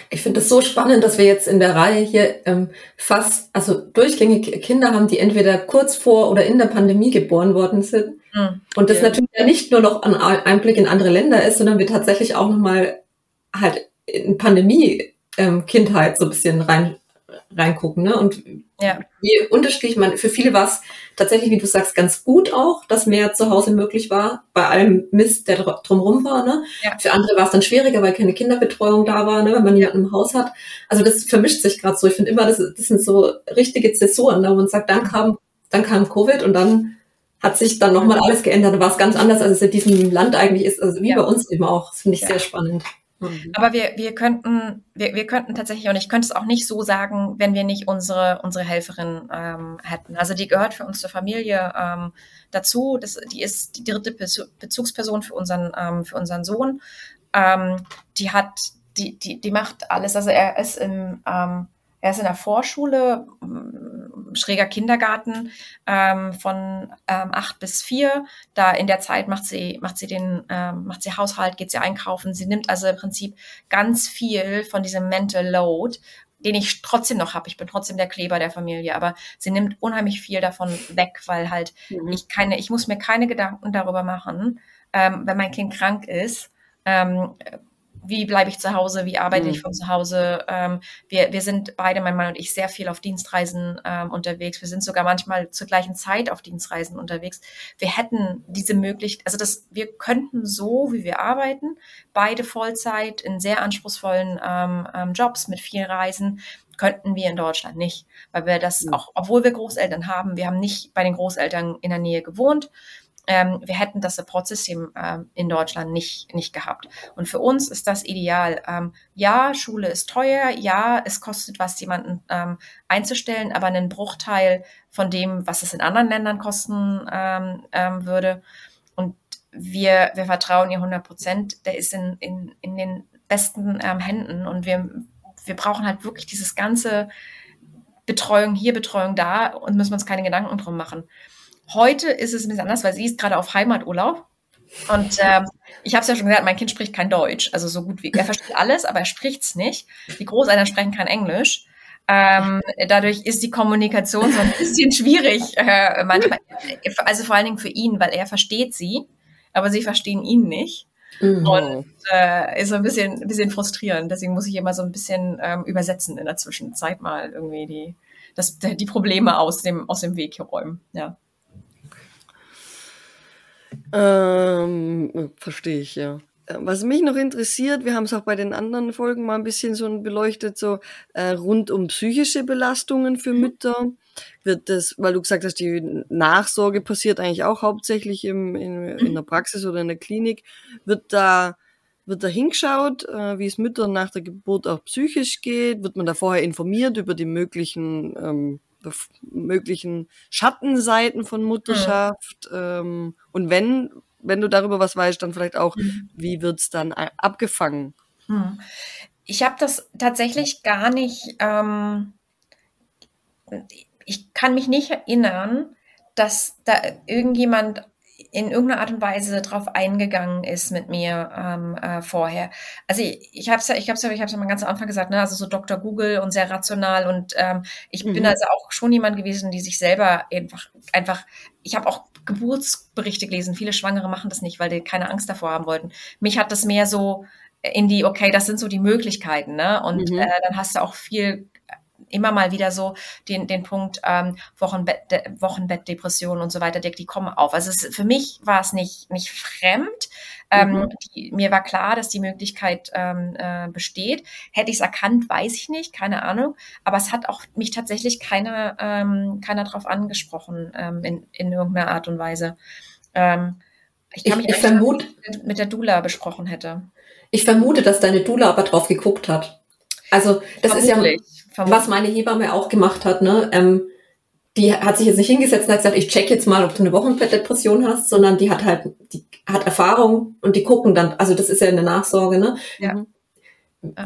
Ich finde es so spannend, dass wir jetzt in der Reihe hier ähm, fast, also durchgängig Kinder haben, die entweder kurz vor oder in der Pandemie geboren worden sind. Mhm. Und das ja. natürlich ja nicht nur noch ein Einblick in andere Länder ist, sondern wir tatsächlich auch nochmal halt in Pandemie-Kindheit ähm, so ein bisschen rein reingucken. Ne? Und ja. wie unterschiedlich man, für viele war es tatsächlich, wie du sagst, ganz gut auch, dass mehr zu Hause möglich war, bei allem Mist, der drumherum war. Ne? Ja. Für andere war es dann schwieriger, weil keine Kinderbetreuung da war, ne? wenn man jemanden im Haus hat. Also das vermischt sich gerade so. Ich finde immer, das, das sind so richtige Zäsuren, da wo man sagt, dann kam, dann kam Covid und dann hat sich dann nochmal alles geändert. Da war es ganz anders, als es in diesem Land eigentlich ist, also wie ja. bei uns eben auch. Das finde ich ja. sehr spannend. Mhm. Aber wir, wir könnten, wir, wir könnten tatsächlich, und ich könnte es auch nicht so sagen, wenn wir nicht unsere, unsere Helferin ähm, hätten. Also die gehört für uns zur Familie ähm, dazu. Das, die ist die dritte Bezugsperson für unseren, ähm, für unseren Sohn. Ähm, die hat, die, die, die macht alles. Also er ist im, ähm, er ist in der Vorschule, schräger Kindergarten ähm, von ähm, acht bis vier. Da in der Zeit macht sie, macht sie den, ähm, macht sie Haushalt, geht sie einkaufen. Sie nimmt also im Prinzip ganz viel von diesem Mental Load, den ich trotzdem noch habe. Ich bin trotzdem der Kleber der Familie, aber sie nimmt unheimlich viel davon weg, weil halt mhm. ich keine, ich muss mir keine Gedanken darüber machen, ähm, wenn mein Kind krank ist. Ähm, wie bleibe ich zu Hause, wie arbeite mhm. ich von zu Hause. Ähm, wir, wir sind beide, mein Mann und ich, sehr viel auf Dienstreisen ähm, unterwegs. Wir sind sogar manchmal zur gleichen Zeit auf Dienstreisen unterwegs. Wir hätten diese Möglichkeit, also das, wir könnten so, wie wir arbeiten, beide Vollzeit in sehr anspruchsvollen ähm, ähm Jobs mit vielen Reisen, könnten wir in Deutschland nicht, weil wir das mhm. auch, obwohl wir Großeltern haben, wir haben nicht bei den Großeltern in der Nähe gewohnt ähm, wir hätten das Supportsystem ähm, in Deutschland nicht, nicht gehabt. Und für uns ist das ideal. Ähm, ja, Schule ist teuer, ja, es kostet was, jemanden ähm, einzustellen, aber einen Bruchteil von dem, was es in anderen Ländern kosten ähm, ähm, würde. Und wir, wir vertrauen ihr 100 Prozent. Der ist in, in, in den besten ähm, Händen und wir, wir brauchen halt wirklich dieses ganze Betreuung hier, Betreuung da und müssen uns keine Gedanken drum machen. Heute ist es ein bisschen anders, weil sie ist gerade auf Heimaturlaub. Und ähm, ich habe es ja schon gesagt, mein Kind spricht kein Deutsch, also so gut wie. Er versteht alles, aber er spricht es nicht. Die Großeltern sprechen kein Englisch. Ähm, dadurch ist die Kommunikation so ein bisschen schwierig äh, manchmal. Also vor allen Dingen für ihn, weil er versteht sie, aber sie verstehen ihn nicht. Mhm. Und äh, ist so ein bisschen, ein bisschen frustrierend. Deswegen muss ich immer so ein bisschen ähm, übersetzen in der Zwischenzeit mal irgendwie die, das, die Probleme aus dem, aus dem Weg räumen. Ja. Ähm, verstehe ich, ja. Äh, was mich noch interessiert, wir haben es auch bei den anderen Folgen mal ein bisschen so beleuchtet, so äh, rund um psychische Belastungen für mhm. Mütter. Wird das, weil du gesagt hast, die Nachsorge passiert eigentlich auch hauptsächlich im, in, in der Praxis oder in der Klinik. Wird da, wird da hingeschaut, äh, wie es Müttern nach der Geburt auch psychisch geht? Wird man da vorher informiert über die möglichen, ähm, möglichen Schattenseiten von Mutterschaft? Mhm. Ähm, und wenn, wenn du darüber was weißt, dann vielleicht auch, mhm. wie wird's dann abgefangen? Mhm. Ich habe das tatsächlich gar nicht. Ähm, ich kann mich nicht erinnern, dass da irgendjemand in irgendeiner Art und Weise drauf eingegangen ist mit mir ähm, äh, vorher. Also ich, ich habe es ja, ich habe es ja, ich habe es ja mal ganz am Anfang gesagt, ne, also so Dr. Google und sehr rational und ähm, ich mhm. bin also auch schon jemand gewesen, die sich selber einfach, einfach, ich habe auch Geburtsberichte gelesen. Viele Schwangere machen das nicht, weil die keine Angst davor haben wollten. Mich hat das mehr so in die, okay, das sind so die Möglichkeiten, ne? Und mhm. äh, dann hast du auch viel immer mal wieder so den, den Punkt ähm, Wochenbett, Wochenbettdepression und so weiter, die, die kommen auf. Also es, für mich war es nicht, nicht fremd. Ähm, mhm. die, mir war klar, dass die Möglichkeit ähm, äh, besteht. Hätte ich es erkannt, weiß ich nicht, keine Ahnung. Aber es hat auch mich tatsächlich keiner, ähm, keiner darauf angesprochen ähm, in, in irgendeiner Art und Weise. Ähm, ich kann ich, mich ich vermute, mit der Dula besprochen hätte. Ich vermute, dass deine Dula aber drauf geguckt hat. Also das Vermutlich. ist ja was meine Hebamme auch gemacht hat, ne? Ähm, die hat sich jetzt nicht hingesetzt und hat gesagt, ich check jetzt mal, ob du eine Wochenbettdepression hast, sondern die hat halt, die hat Erfahrung und die gucken dann, also das ist ja eine Nachsorge, ne? Ja.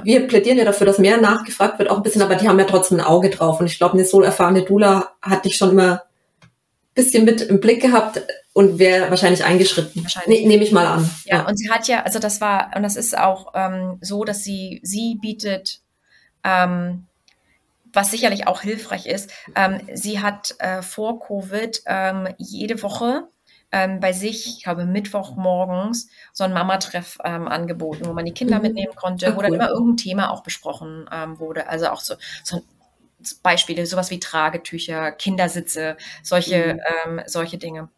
Wir plädieren ja dafür, dass mehr nachgefragt wird, auch ein bisschen, aber die haben ja trotzdem ein Auge drauf. Und ich glaube, eine so erfahrene Dula hat dich schon immer ein bisschen mit im Blick gehabt und wäre wahrscheinlich eingeschritten. Wahrscheinlich. Ne, Nehme ich mal an. Ja, ja, und sie hat ja, also das war, und das ist auch ähm, so, dass sie, sie bietet ähm, was sicherlich auch hilfreich ist. Ähm, sie hat äh, vor Covid ähm, jede Woche ähm, bei sich, ich glaube Mittwochmorgens, so ein Mama-Treff ähm, angeboten, wo man die Kinder mhm. mitnehmen konnte, Ach, wo dann immer irgendein Thema auch besprochen ähm, wurde. Also auch so, so Beispiele, sowas wie Tragetücher, Kindersitze, solche, mhm. ähm, solche Dinge.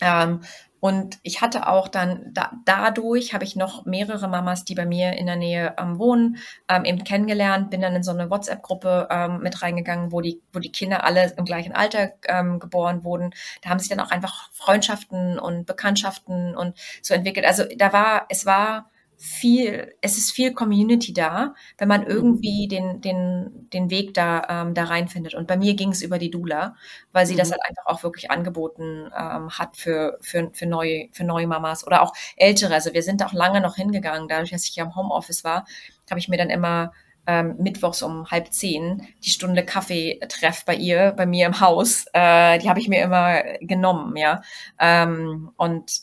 Ähm, und ich hatte auch dann da, dadurch habe ich noch mehrere Mamas, die bei mir in der Nähe ähm, wohnen, ähm, eben kennengelernt, bin dann in so eine WhatsApp-Gruppe ähm, mit reingegangen, wo die, wo die Kinder alle im gleichen Alter ähm, geboren wurden. Da haben sich dann auch einfach Freundschaften und Bekanntschaften und so entwickelt. Also da war, es war viel, es ist viel Community da, wenn man irgendwie den, den, den Weg da, ähm, da reinfindet. Und bei mir ging es über die Dula, weil sie mhm. das halt einfach auch wirklich angeboten ähm, hat für, für, für, neue, für neue Mamas oder auch ältere. Also wir sind auch lange noch hingegangen. Dadurch, dass ich ja im Homeoffice war, habe ich mir dann immer ähm, mittwochs um halb zehn die Stunde Kaffee-Treff bei ihr, bei mir im Haus. Äh, die habe ich mir immer genommen, ja. Ähm, und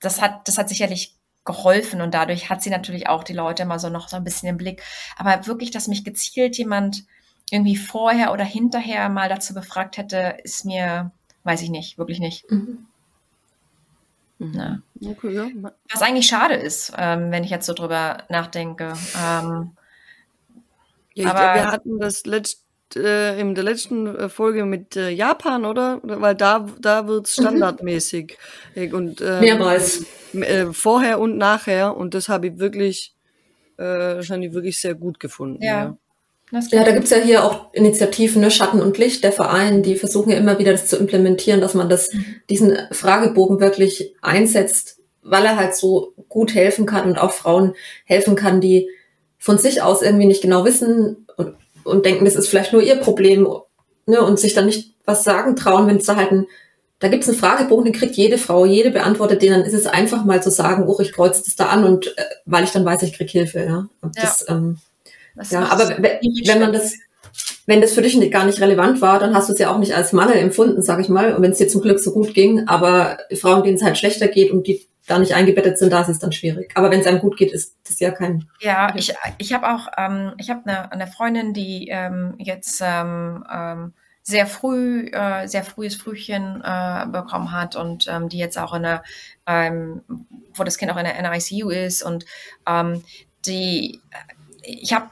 das hat, das hat sicherlich geholfen und dadurch hat sie natürlich auch die Leute immer so noch so ein bisschen im Blick. Aber wirklich, dass mich gezielt jemand irgendwie vorher oder hinterher mal dazu befragt hätte, ist mir, weiß ich nicht, wirklich nicht. Mhm. Mhm. Okay, ja. Was eigentlich schade ist, ähm, wenn ich jetzt so drüber nachdenke. Ähm, ja, aber wir hatten das letzte äh, in der letzten äh, Folge mit äh, Japan, oder? Weil da, da wird es mhm. standardmäßig. Mhm. Und, äh, Mehrmals. Äh, vorher und nachher. Und das habe ich wirklich, äh, wahrscheinlich wirklich sehr gut gefunden. Ja. Ja, ja da gibt's ja hier auch Initiativen, ne, Schatten und Licht, der Verein, die versuchen ja immer wieder das zu implementieren, dass man das, mhm. diesen Fragebogen wirklich einsetzt, weil er halt so gut helfen kann und auch Frauen helfen kann, die von sich aus irgendwie nicht genau wissen und denken, das ist vielleicht nur ihr Problem ne, und sich dann nicht was sagen trauen, wenn es da halt ein, da gibt es einen Fragebogen, den kriegt jede Frau, jede beantwortet den, dann ist es einfach mal zu sagen, oh, ich kreuze das da an und äh, weil ich dann weiß, ich krieg Hilfe. Ja, und das, ja. Ähm, das ja aber wenn man das, wenn das für dich gar nicht relevant war, dann hast du es ja auch nicht als Mangel empfunden, sag ich mal. Und wenn es dir zum Glück so gut ging, aber Frauen, denen es halt schlechter geht und die da nicht eingebettet sind, da ist es dann schwierig. Aber wenn es einem gut geht, ist das ja kein. Ja, ich, ich habe auch, ähm, ich habe eine, eine Freundin, die ähm, jetzt ähm, ähm, sehr früh, äh, sehr frühes Frühchen äh, bekommen hat und ähm, die jetzt auch in der, ähm, wo das Kind auch in der NICU ist und ähm, die, ich habe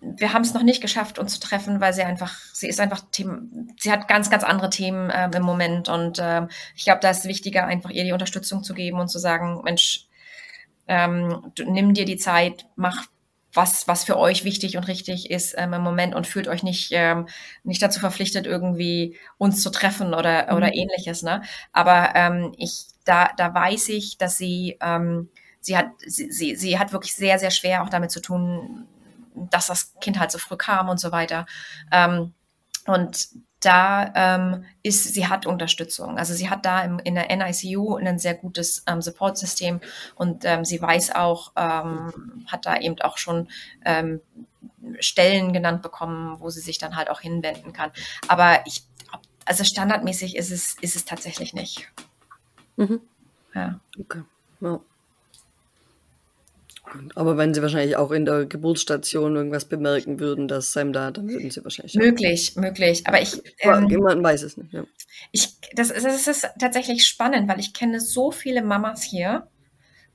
wir haben es noch nicht geschafft, uns zu treffen, weil sie einfach, sie ist einfach, Themen, sie hat ganz, ganz andere Themen ähm, im Moment und ähm, ich glaube, da ist wichtiger, einfach ihr die Unterstützung zu geben und zu sagen, Mensch, ähm, nimm dir die Zeit, mach was, was für euch wichtig und richtig ist ähm, im Moment und fühlt euch nicht, ähm, nicht dazu verpflichtet, irgendwie uns zu treffen oder, mhm. oder ähnliches. Ne? Aber ähm, ich, da, da weiß ich, dass sie, ähm, sie hat, sie, sie, sie hat wirklich sehr, sehr schwer auch damit zu tun, dass das Kind halt so früh kam und so weiter. Ähm, und da ähm, ist, sie hat Unterstützung. Also sie hat da im, in der NICU ein sehr gutes ähm, Support-System und ähm, sie weiß auch, ähm, hat da eben auch schon ähm, Stellen genannt bekommen, wo sie sich dann halt auch hinwenden kann. Aber ich, also standardmäßig ist es, ist es tatsächlich nicht. Mhm. Ja. Okay. Ja. Aber wenn Sie wahrscheinlich auch in der Geburtsstation irgendwas bemerken würden, dass Sam da, dann würden Sie wahrscheinlich. Möglich, auch. möglich. Aber ich. Ähm, jemand weiß es nicht. Ja. Ich, das, das ist tatsächlich spannend, weil ich kenne so viele Mamas hier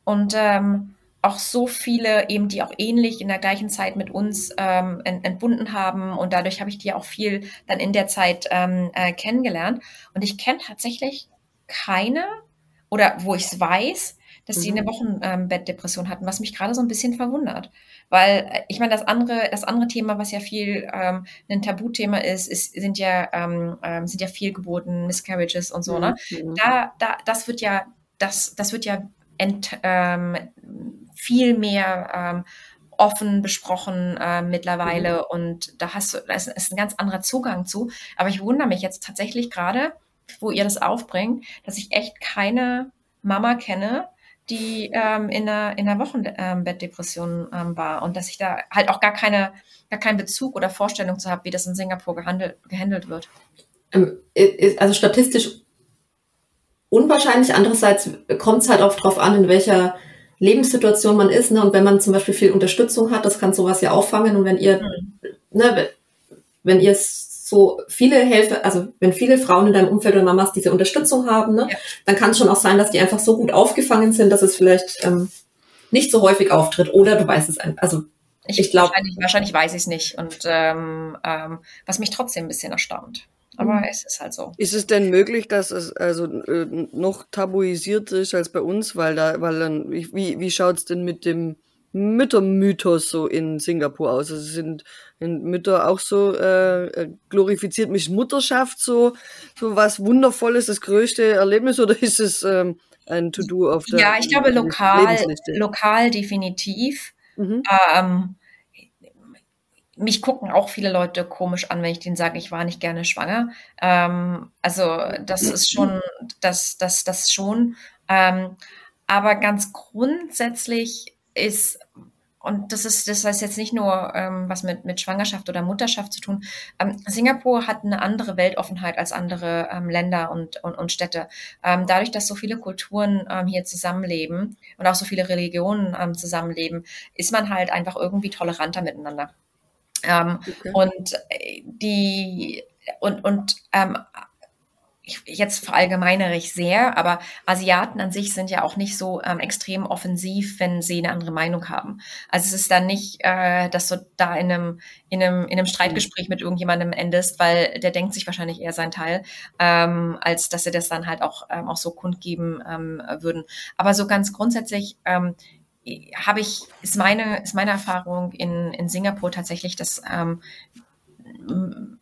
und ähm, auch so viele eben, die auch ähnlich in der gleichen Zeit mit uns ähm, entbunden haben und dadurch habe ich die auch viel dann in der Zeit ähm, äh, kennengelernt. Und ich kenne tatsächlich keine oder wo ich es weiß, dass sie mhm. eine Wochenbettdepression hatten, was mich gerade so ein bisschen verwundert. Weil äh, ich meine, das andere, das andere Thema, was ja viel ähm, ein Tabuthema ist, ist sind ja ähm, ähm, sind ja Fehlgeburten, Miscarriages und so. Ne? Mhm. Da, da, das wird ja, das, das wird ja ent, ähm, viel mehr ähm, offen besprochen äh, mittlerweile mhm. und da hast du, da ist, ist ein ganz anderer Zugang zu. Aber ich wundere mich jetzt tatsächlich gerade, wo ihr das aufbringt, dass ich echt keine Mama kenne, die ähm, in einer, in einer Wochenbettdepression ähm, war und dass ich da halt auch gar keine, gar keinen Bezug oder Vorstellung zu habe, wie das in Singapur gehandelt, gehandelt wird. Ähm, also statistisch unwahrscheinlich. Andererseits kommt es halt auch drauf an, in welcher Lebenssituation man ist. Ne? Und wenn man zum Beispiel viel Unterstützung hat, das kann sowas ja auffangen. Und wenn ihr, mhm. ne, wenn ihr es so viele Helfer, also wenn viele Frauen in deinem Umfeld oder Mamas diese Unterstützung haben, ne, ja. dann kann es schon auch sein, dass die einfach so gut aufgefangen sind, dass es vielleicht ähm, nicht so häufig auftritt. Oder du weißt es einfach. Also ich, ich glaube. Wahrscheinlich, wahrscheinlich, weiß ich es nicht. Und ähm, ähm, was mich trotzdem ein bisschen erstaunt. Aber mhm. es ist halt so. Ist es denn möglich, dass es also äh, noch tabuisiert ist als bei uns? Weil da, weil dann, wie, wie schaut es denn mit dem Müttermythos so in Singapur aus? Also sind Mütter auch so äh, äh, glorifiziert mich Mutterschaft so so was Wundervolles, das größte Erlebnis oder ist es ähm, ein To-Do auf der Ja, ich glaube lokal, lokal definitiv. Mhm. Ähm, mich gucken auch viele Leute komisch an, wenn ich denen sage, ich war nicht gerne schwanger. Ähm, also das ist schon, das, das, das schon. Ähm, aber ganz grundsätzlich ist und das ist, das heißt jetzt nicht nur ähm, was mit, mit Schwangerschaft oder Mutterschaft zu tun. Ähm, Singapur hat eine andere Weltoffenheit als andere ähm, Länder und, und, und Städte. Ähm, dadurch, dass so viele Kulturen ähm, hier zusammenleben und auch so viele Religionen ähm, zusammenleben, ist man halt einfach irgendwie toleranter miteinander. Ähm, okay. Und äh, die und, und ähm, jetzt verallgemeinere ich sehr, aber Asiaten an sich sind ja auch nicht so ähm, extrem offensiv, wenn sie eine andere Meinung haben. Also es ist dann nicht, äh, dass du da in einem, in einem, in einem Streitgespräch mit irgendjemandem endest, weil der denkt sich wahrscheinlich eher sein Teil, ähm, als dass sie das dann halt auch, ähm, auch so kundgeben ähm, würden. Aber so ganz grundsätzlich ähm, habe ich, ist meine, ist meine Erfahrung in, in Singapur tatsächlich, dass ähm,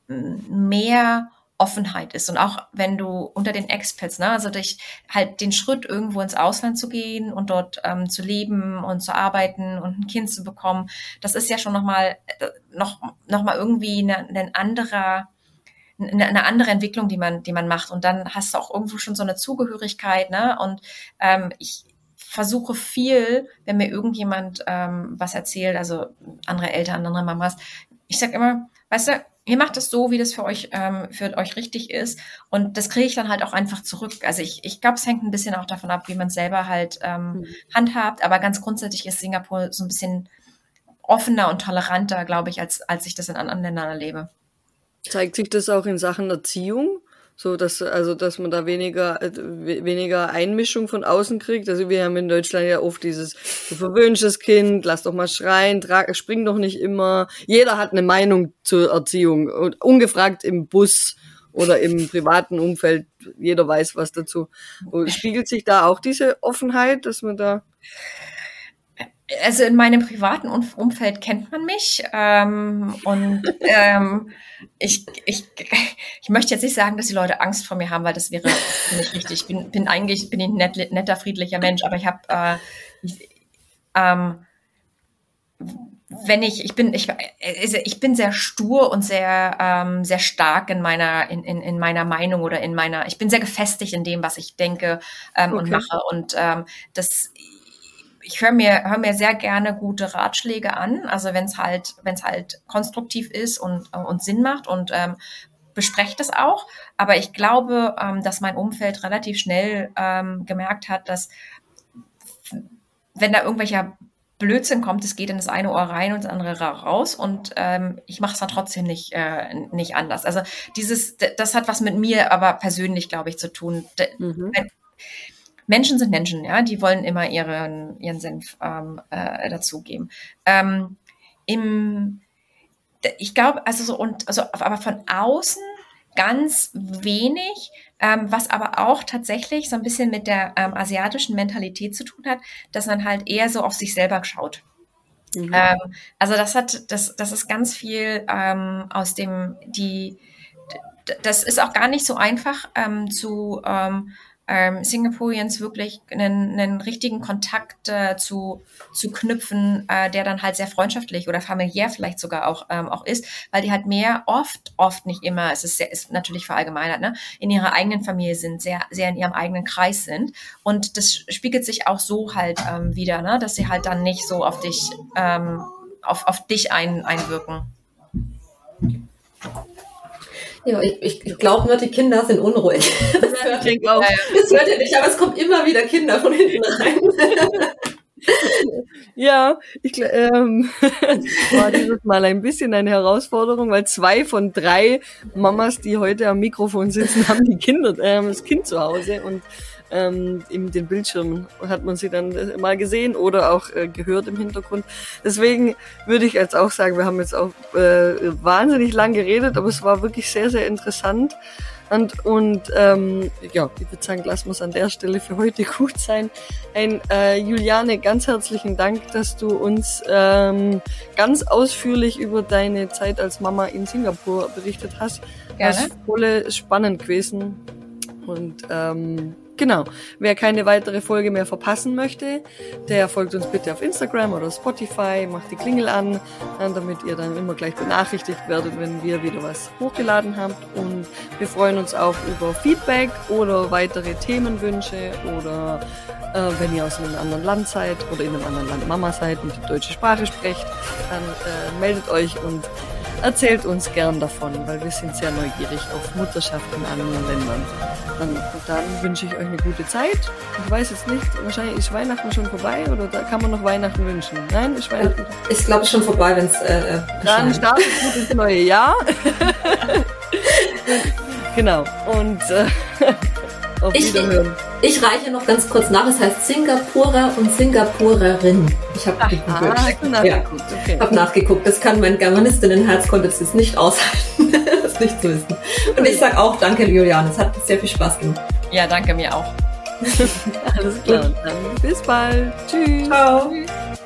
mehr Offenheit ist. Und auch wenn du unter den Expats, ne, also durch halt den Schritt, irgendwo ins Ausland zu gehen und dort ähm, zu leben und zu arbeiten und ein Kind zu bekommen, das ist ja schon nochmal äh, noch, noch mal irgendwie eine, eine anderer eine, eine andere Entwicklung, die man, die man macht. Und dann hast du auch irgendwo schon so eine Zugehörigkeit, ne? Und ähm, ich versuche viel, wenn mir irgendjemand ähm, was erzählt, also andere Eltern, andere Mamas, ich sag immer, weißt du, ihr macht es so, wie das für euch, ähm, für euch richtig ist. Und das kriege ich dann halt auch einfach zurück. Also ich, ich glaube, es hängt ein bisschen auch davon ab, wie man es selber halt ähm, mhm. handhabt. Aber ganz grundsätzlich ist Singapur so ein bisschen offener und toleranter, glaube ich, als, als ich das in anderen Ländern erlebe. Zeigt sich das auch in Sachen Erziehung? So, dass, also, dass man da weniger, äh, weniger Einmischung von außen kriegt. Also, wir haben in Deutschland ja oft dieses, du verwöhnst Kind, lass doch mal schreien, trag, spring doch nicht immer. Jeder hat eine Meinung zur Erziehung. Und ungefragt im Bus oder im privaten Umfeld, jeder weiß was dazu. Und spiegelt sich da auch diese Offenheit, dass man da also in meinem privaten Umfeld kennt man mich ähm, und ähm, ich, ich, ich möchte jetzt nicht sagen, dass die Leute Angst vor mir haben, weil das wäre nicht richtig. Ich bin, bin eigentlich bin ich ein net, netter, friedlicher Mensch, aber ich habe äh, ich, ähm, wenn ich, ich bin, ich, also ich bin sehr stur und sehr, ähm, sehr stark in meiner, in, in, in meiner Meinung oder in meiner, ich bin sehr gefestigt in dem, was ich denke ähm, okay. und mache. Und ähm, das, ich höre mir, hör mir sehr gerne gute Ratschläge an. Also wenn es halt, wenn es halt konstruktiv ist und, und Sinn macht und ähm, bespreche das auch. Aber ich glaube, ähm, dass mein Umfeld relativ schnell ähm, gemerkt hat, dass wenn da irgendwelcher Blödsinn kommt, es geht in das eine Ohr rein und das andere raus und ähm, ich mache es dann trotzdem nicht, äh, nicht anders. Also dieses, das hat was mit mir aber persönlich, glaube ich, zu tun. Mhm. Menschen sind Menschen, ja, die wollen immer ihren, ihren Senf ähm, äh, dazugeben. Ähm, im, ich glaube, also so und also aber von außen ganz wenig, ähm, was aber auch tatsächlich so ein bisschen mit der ähm, asiatischen Mentalität zu tun hat, dass man halt eher so auf sich selber schaut. Mhm. Ähm, also das hat, das, das ist ganz viel ähm, aus dem, die, das ist auch gar nicht so einfach ähm, zu ähm, Singaporeans wirklich einen, einen richtigen Kontakt äh, zu, zu knüpfen, äh, der dann halt sehr freundschaftlich oder familiär vielleicht sogar auch, ähm, auch ist, weil die halt mehr oft, oft nicht immer, es ist, sehr, ist natürlich verallgemeinert, ne, in ihrer eigenen Familie sind, sehr, sehr in ihrem eigenen Kreis sind. Und das spiegelt sich auch so halt ähm, wieder, ne, dass sie halt dann nicht so auf dich, ähm, auf, auf dich ein, einwirken. Ja, ich, ich, ich glaube nur, die Kinder sind unruhig. Das hört, ich auch. das hört ihr nicht, aber es kommen immer wieder Kinder von hinten rein. Ja, ich ähm, war dieses Mal ein bisschen eine Herausforderung, weil zwei von drei Mamas, die heute am Mikrofon sitzen, haben die Kinder, äh, das Kind zu Hause und ähm, in den Bildschirmen hat man sie dann äh, mal gesehen oder auch äh, gehört im Hintergrund. Deswegen würde ich jetzt auch sagen, wir haben jetzt auch äh, wahnsinnig lang geredet, aber es war wirklich sehr, sehr interessant. Und, und ähm, ja, ich würde sagen, lass uns an der Stelle für heute gut sein. Ein äh, Juliane, ganz herzlichen Dank, dass du uns ähm, ganz ausführlich über deine Zeit als Mama in Singapur berichtet hast. Gerne. Das ist voll spannend gewesen. Und ähm, Genau. Wer keine weitere Folge mehr verpassen möchte, der folgt uns bitte auf Instagram oder Spotify, macht die Klingel an, damit ihr dann immer gleich benachrichtigt werdet, wenn wir wieder was hochgeladen haben. Und wir freuen uns auch über Feedback oder weitere Themenwünsche oder äh, wenn ihr aus einem anderen Land seid oder in einem anderen Land Mama seid und die deutsche Sprache sprecht, dann äh, meldet euch und erzählt uns gern davon, weil wir sind sehr neugierig auf Mutterschaft in anderen Ländern. Und dann wünsche ich euch eine gute Zeit. Ich weiß jetzt nicht, wahrscheinlich ist Weihnachten schon vorbei oder da kann man noch Weihnachten wünschen. Nein, ist Weihnachten. Ich glaube schon vorbei, wenn es. Äh, äh dann startet gut ins neue Jahr. genau. Und äh, auf ich, Wiederhören. Ich reiche noch ganz kurz nach. Es heißt Singapurer und Singapurerin. Ich habe gegoogelt. Ah, nachgeguckt. Ja, okay. habe nachgeguckt. Das kann mein Germanistinnenherz konnte es nicht aushalten, das nicht zu wissen. Und ich sage auch Danke, Julian. Es hat sehr viel Spaß gemacht. Ja, danke mir auch. Alles klar. Dann bis bald. Tschüss. Ciao. Tschüss.